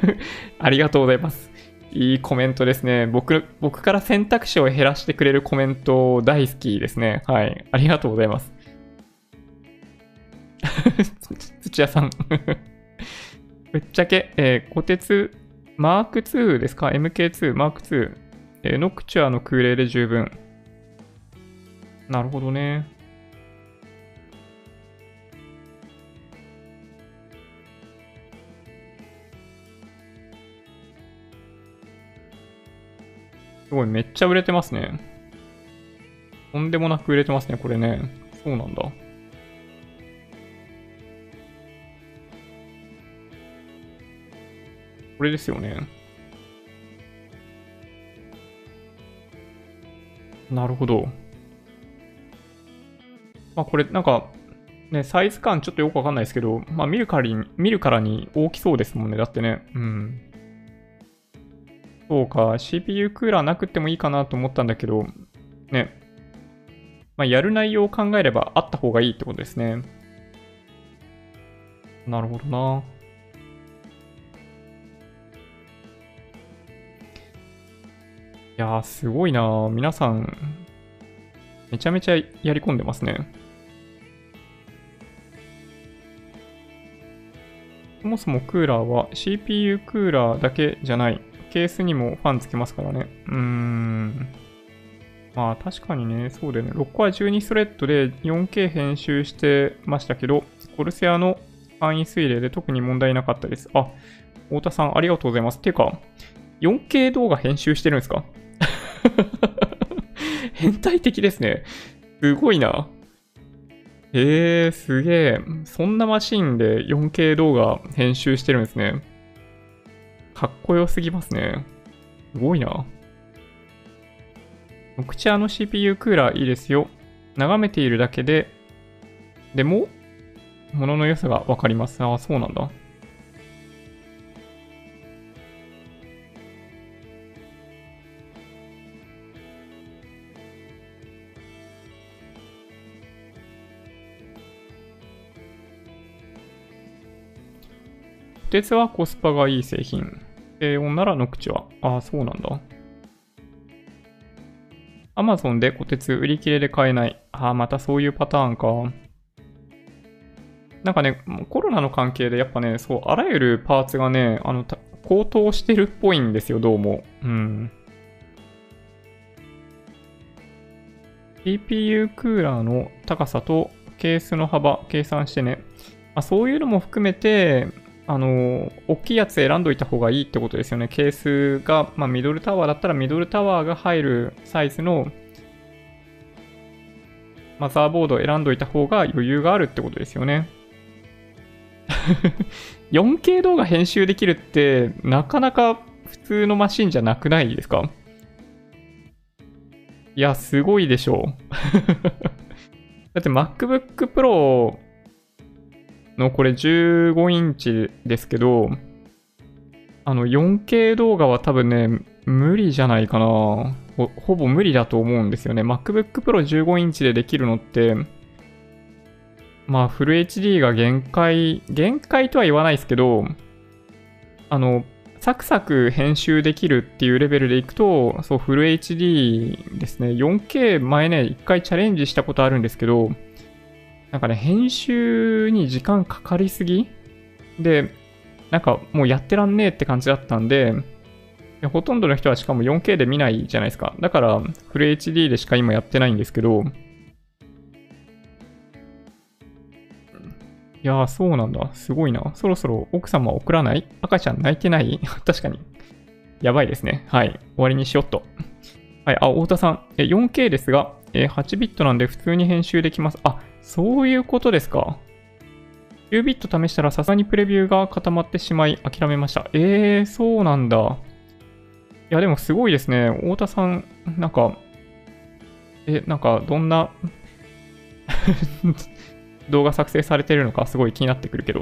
ありがとうございます。いいコメントですね。僕、僕から選択肢を減らしてくれるコメント大好きですね。はい。ありがとうございます。土屋さんぶっちゃけ、えー、小鉄マーク2ですか ?MK2、マーク2。えー、ノクチュアの空冷で十分。なるほどね。すごい、めっちゃ売れてますね。とんでもなく売れてますね、これね。そうなんだ。これですよね。なるほど。まあこれなんか、ね、サイズ感ちょっとよくわかんないですけど、まあ見るからに、見るからに大きそうですもんね。だってね。うん。そうか、CPU クーラーなくてもいいかなと思ったんだけど、ね。まあやる内容を考えればあった方がいいってことですね。なるほどな。いやー、すごいな皆さん、めちゃめちゃやり込んでますね。そもそもクーラーは CPU クーラーだけじゃない。ケースにもファンつけますからね。うーん。まあ確かにね、そうだよね。6個は12ストレッドで 4K 編集してましたけど、コルセアの範囲推例で特に問題なかったです。あ、太田さんありがとうございます。てか、4K 動画編集してるんですか？変態的ですね。すごいな。えー、すげえ。そんなマシンで 4K 動画編集してるんですね。かっこよすぎますね。すごいな。ノクチャーの CPU クーラーいいですよ。眺めているだけで、でも、物の良さがわかります。ああ、そうなんだ。鉄はコスパがいい製品。低温ならノクチは。ああ、そうなんだ。アマゾンで小鉄売り切れで買えない。ああ、またそういうパターンか。なんかね、コロナの関係でやっぱね、そう、あらゆるパーツがね、あの、高騰してるっぽいんですよ、どうも。うん。CPU クーラーの高さとケースの幅計算してね。あ、そういうのも含めて、あの、大きいやつ選んどいた方がいいってことですよね。ケースが、まあ、ミドルタワーだったらミドルタワーが入るサイズのマザーボードを選んどいた方が余裕があるってことですよね。4K 動画編集できるってなかなか普通のマシンじゃなくないですか？いや、すごいでしょう。だって MacBook Pro のこれ15インチですけど、あの 4K 動画は多分ね、無理じゃないかなほ。ほぼ無理だと思うんですよね。MacBook Pro 15インチでできるのって、まあフル HD が限界、限界とは言わないですけど、あの、サクサク編集できるっていうレベルでいくと、そう、フル HD ですね。4K 前ね、一回チャレンジしたことあるんですけど、なんかね、編集に時間かかりすぎ？で、なんかもうやってらんねえって感じだったんで、ほとんどの人はしかも 4K で見ないじゃないですか。だから、フル HD でしか今やってないんですけど、いやー、そうなんだ。すごいな。そろそろ奥様送らない？赤ちゃん泣いてない？確かに。やばいですね。はい。終わりにしよっと。はい。あ、太田さん。え、4K ですが、え、8ビットなんで普通に編集できます。あ、そういうことですか？9ビット試したらさすがにプレビューが固まってしまい諦めました。えー、そうなんだ。いや、でもすごいですね。太田さん、なんか、え、なんか、どんな 動画作成されてるのかすごい気になってくるけど。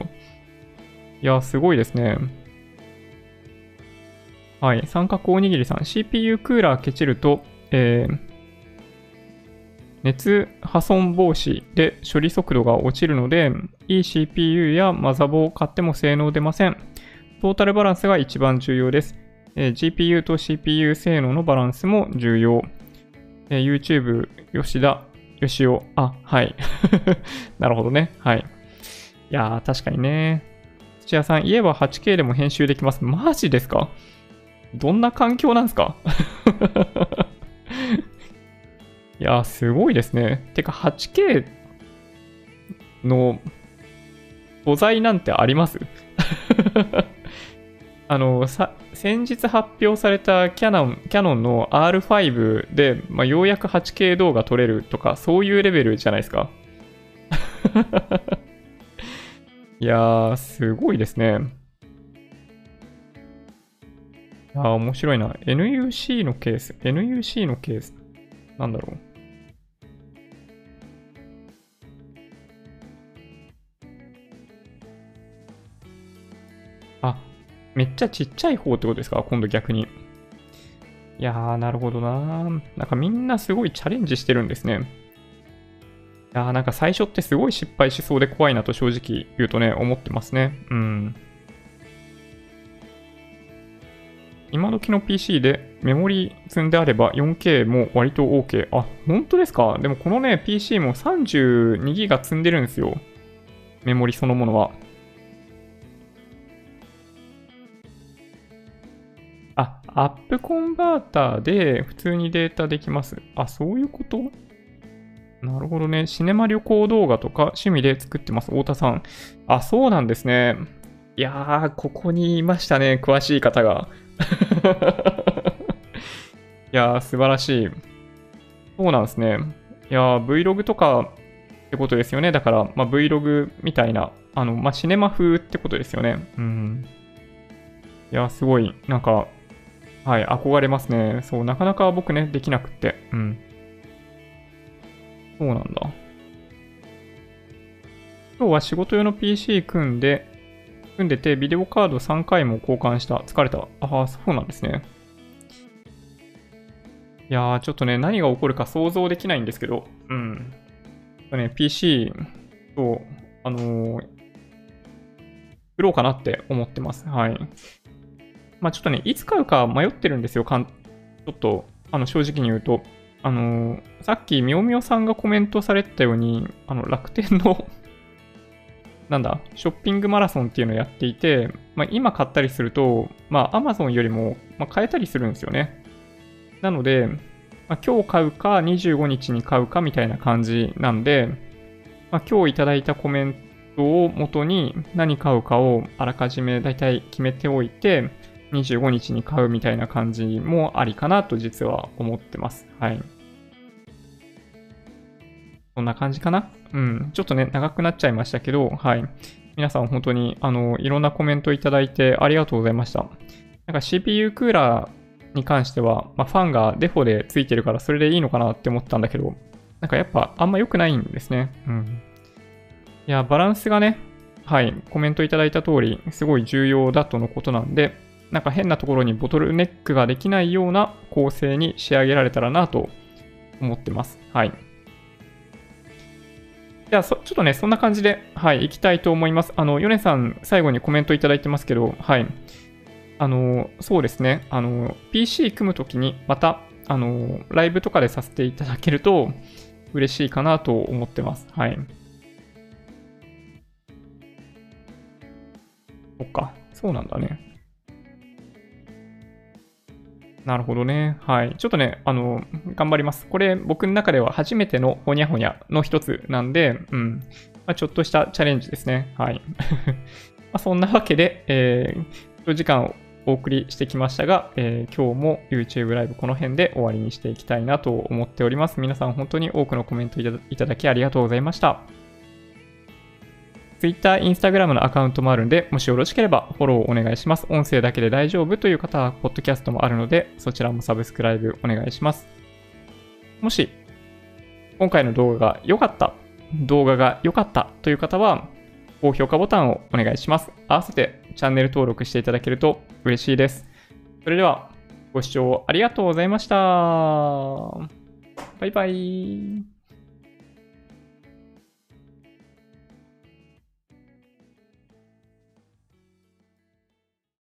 いや、すごいですね。はい。三角おにぎりさん。CPU クーラーケチると、えー、熱破損防止で処理速度が落ちるので、いい CPU やマザボを買っても性能出ません。トータルバランスが一番重要です。えー、GPU と CPU 性能のバランスも重要。えー、YouTube 吉田吉尾。あ、はい。なるほどね。はい。いやー、確かにね。土屋さん、家は 8K でも編集できます。マジですか？どんな環境なんですか？いや、すごいですね。てか、8K の素材なんてあります？あの、さ、先日発表されたキャノン、キャノンの R5 で、まあ、ようやく 8K 動画撮れるとか、そういうレベルじゃないですか。いやー、すごいですね。いやー、面白いな。NUC のケース。NUC のケース。なんだろう。めっちゃちっちゃい方ってことですか？今度逆に。いやー、なるほどなーなんかみんなすごいチャレンジしてるんですね。いやーなんか最初ってすごい失敗しそうで怖いなと正直言うとね、思ってますね。うん。今時の PC でメモリ積んであれば 4K も割と OK。あ、本当ですか？でもこのね、PC も 32GB 積んでるんですよ。メモリそのものは。アップコンバーターで普通にデータできます。あ、そういうこと？なるほどね。シネマ旅行動画とか趣味で作ってます。太田さん。あ、そうなんですね。いやー、ここにいましたね。詳しい方が。いやー、素晴らしい。そうなんですね。いやー、Vlog とかってことですよね。だから、まあ、Vlog みたいな、あの、まあ、シネマ風ってことですよね。うん。いやー、すごい、なんか、はい、憧れますね。そう、なかなか僕ね、できなくって。うん。そうなんだ。今日は仕事用の PC 組んで、組んでて、ビデオカード3回も交換した。疲れた。ああ、そうなんですね。いやー、ちょっとね、何が起こるか想像できないんですけど、うん。ね、PC と、あのー、売ろうかなって思ってます。はい。まあちょっとね、いつ買うか迷ってるんですよ。かんちょっと、あの、正直に言うと。あのー、さっきみおみおさんがコメントされてたように、あの、楽天の なんだ、ショッピングマラソンっていうのをやっていて、まあ、今買ったりすると、まあ、Amazon よりも、ま買えたりするんですよね。なので、まあ、今日買うか25日に買うかみたいな感じなんで、まあ、今日いただいたコメントを元に何買うかをあらかじめ大体決めておいて、25日に買うみたいな感じもありかなと実は思ってます。はい。そんな感じかな？うん。ちょっとね、長くなっちゃいましたけど、はい。皆さん本当に、あの、いろんなコメントいただいてありがとうございました。なんか CPU クーラーに関しては、まあ、ファンがデフォでついてるからそれでいいのかなって思ったんだけど、なんかやっぱあんま良くないんですね。うん。いや、バランスがね、はい、コメントいただいた通り、すごい重要だとのことなんで、なんか変なところにボトルネックができないような構成に仕上げられたらなと思ってます。はい。じゃあちょっとね、そんな感じで、はい、行きたいと思います。あの、ヨネさん、最後にコメントいただいてますけど、はい。あの、そうですね、あの、PC 組むときに、また、あの、ライブとかでさせていただけると、嬉しいかなと思ってます。はい。そっか、そうなんだね。なるほどね。はい。ちょっとね、あの、頑張ります。これ、僕の中では初めてのほにゃほにゃの一つなんで、うん。まあ、ちょっとしたチャレンジですね。はい。ま、そんなわけで、えー、長時間をお送りしてきましたが、えー、今日も YouTube ライブこの辺で終わりにしていきたいなと思っております。皆さん本当に多くのコメントいただきありがとうございました。Twitter、Instagram のアカウントもあるんで、もしよろしければフォローお願いします。音声だけで大丈夫という方は、ポッドキャストもあるので、そちらもサブスクライブお願いします。もし、今回の動画が良かった、動画が良かったという方は、高評価ボタンをお願いします。合わせてチャンネル登録していただけると嬉しいです。それでは、ご視聴ありがとうございました。バイバイ。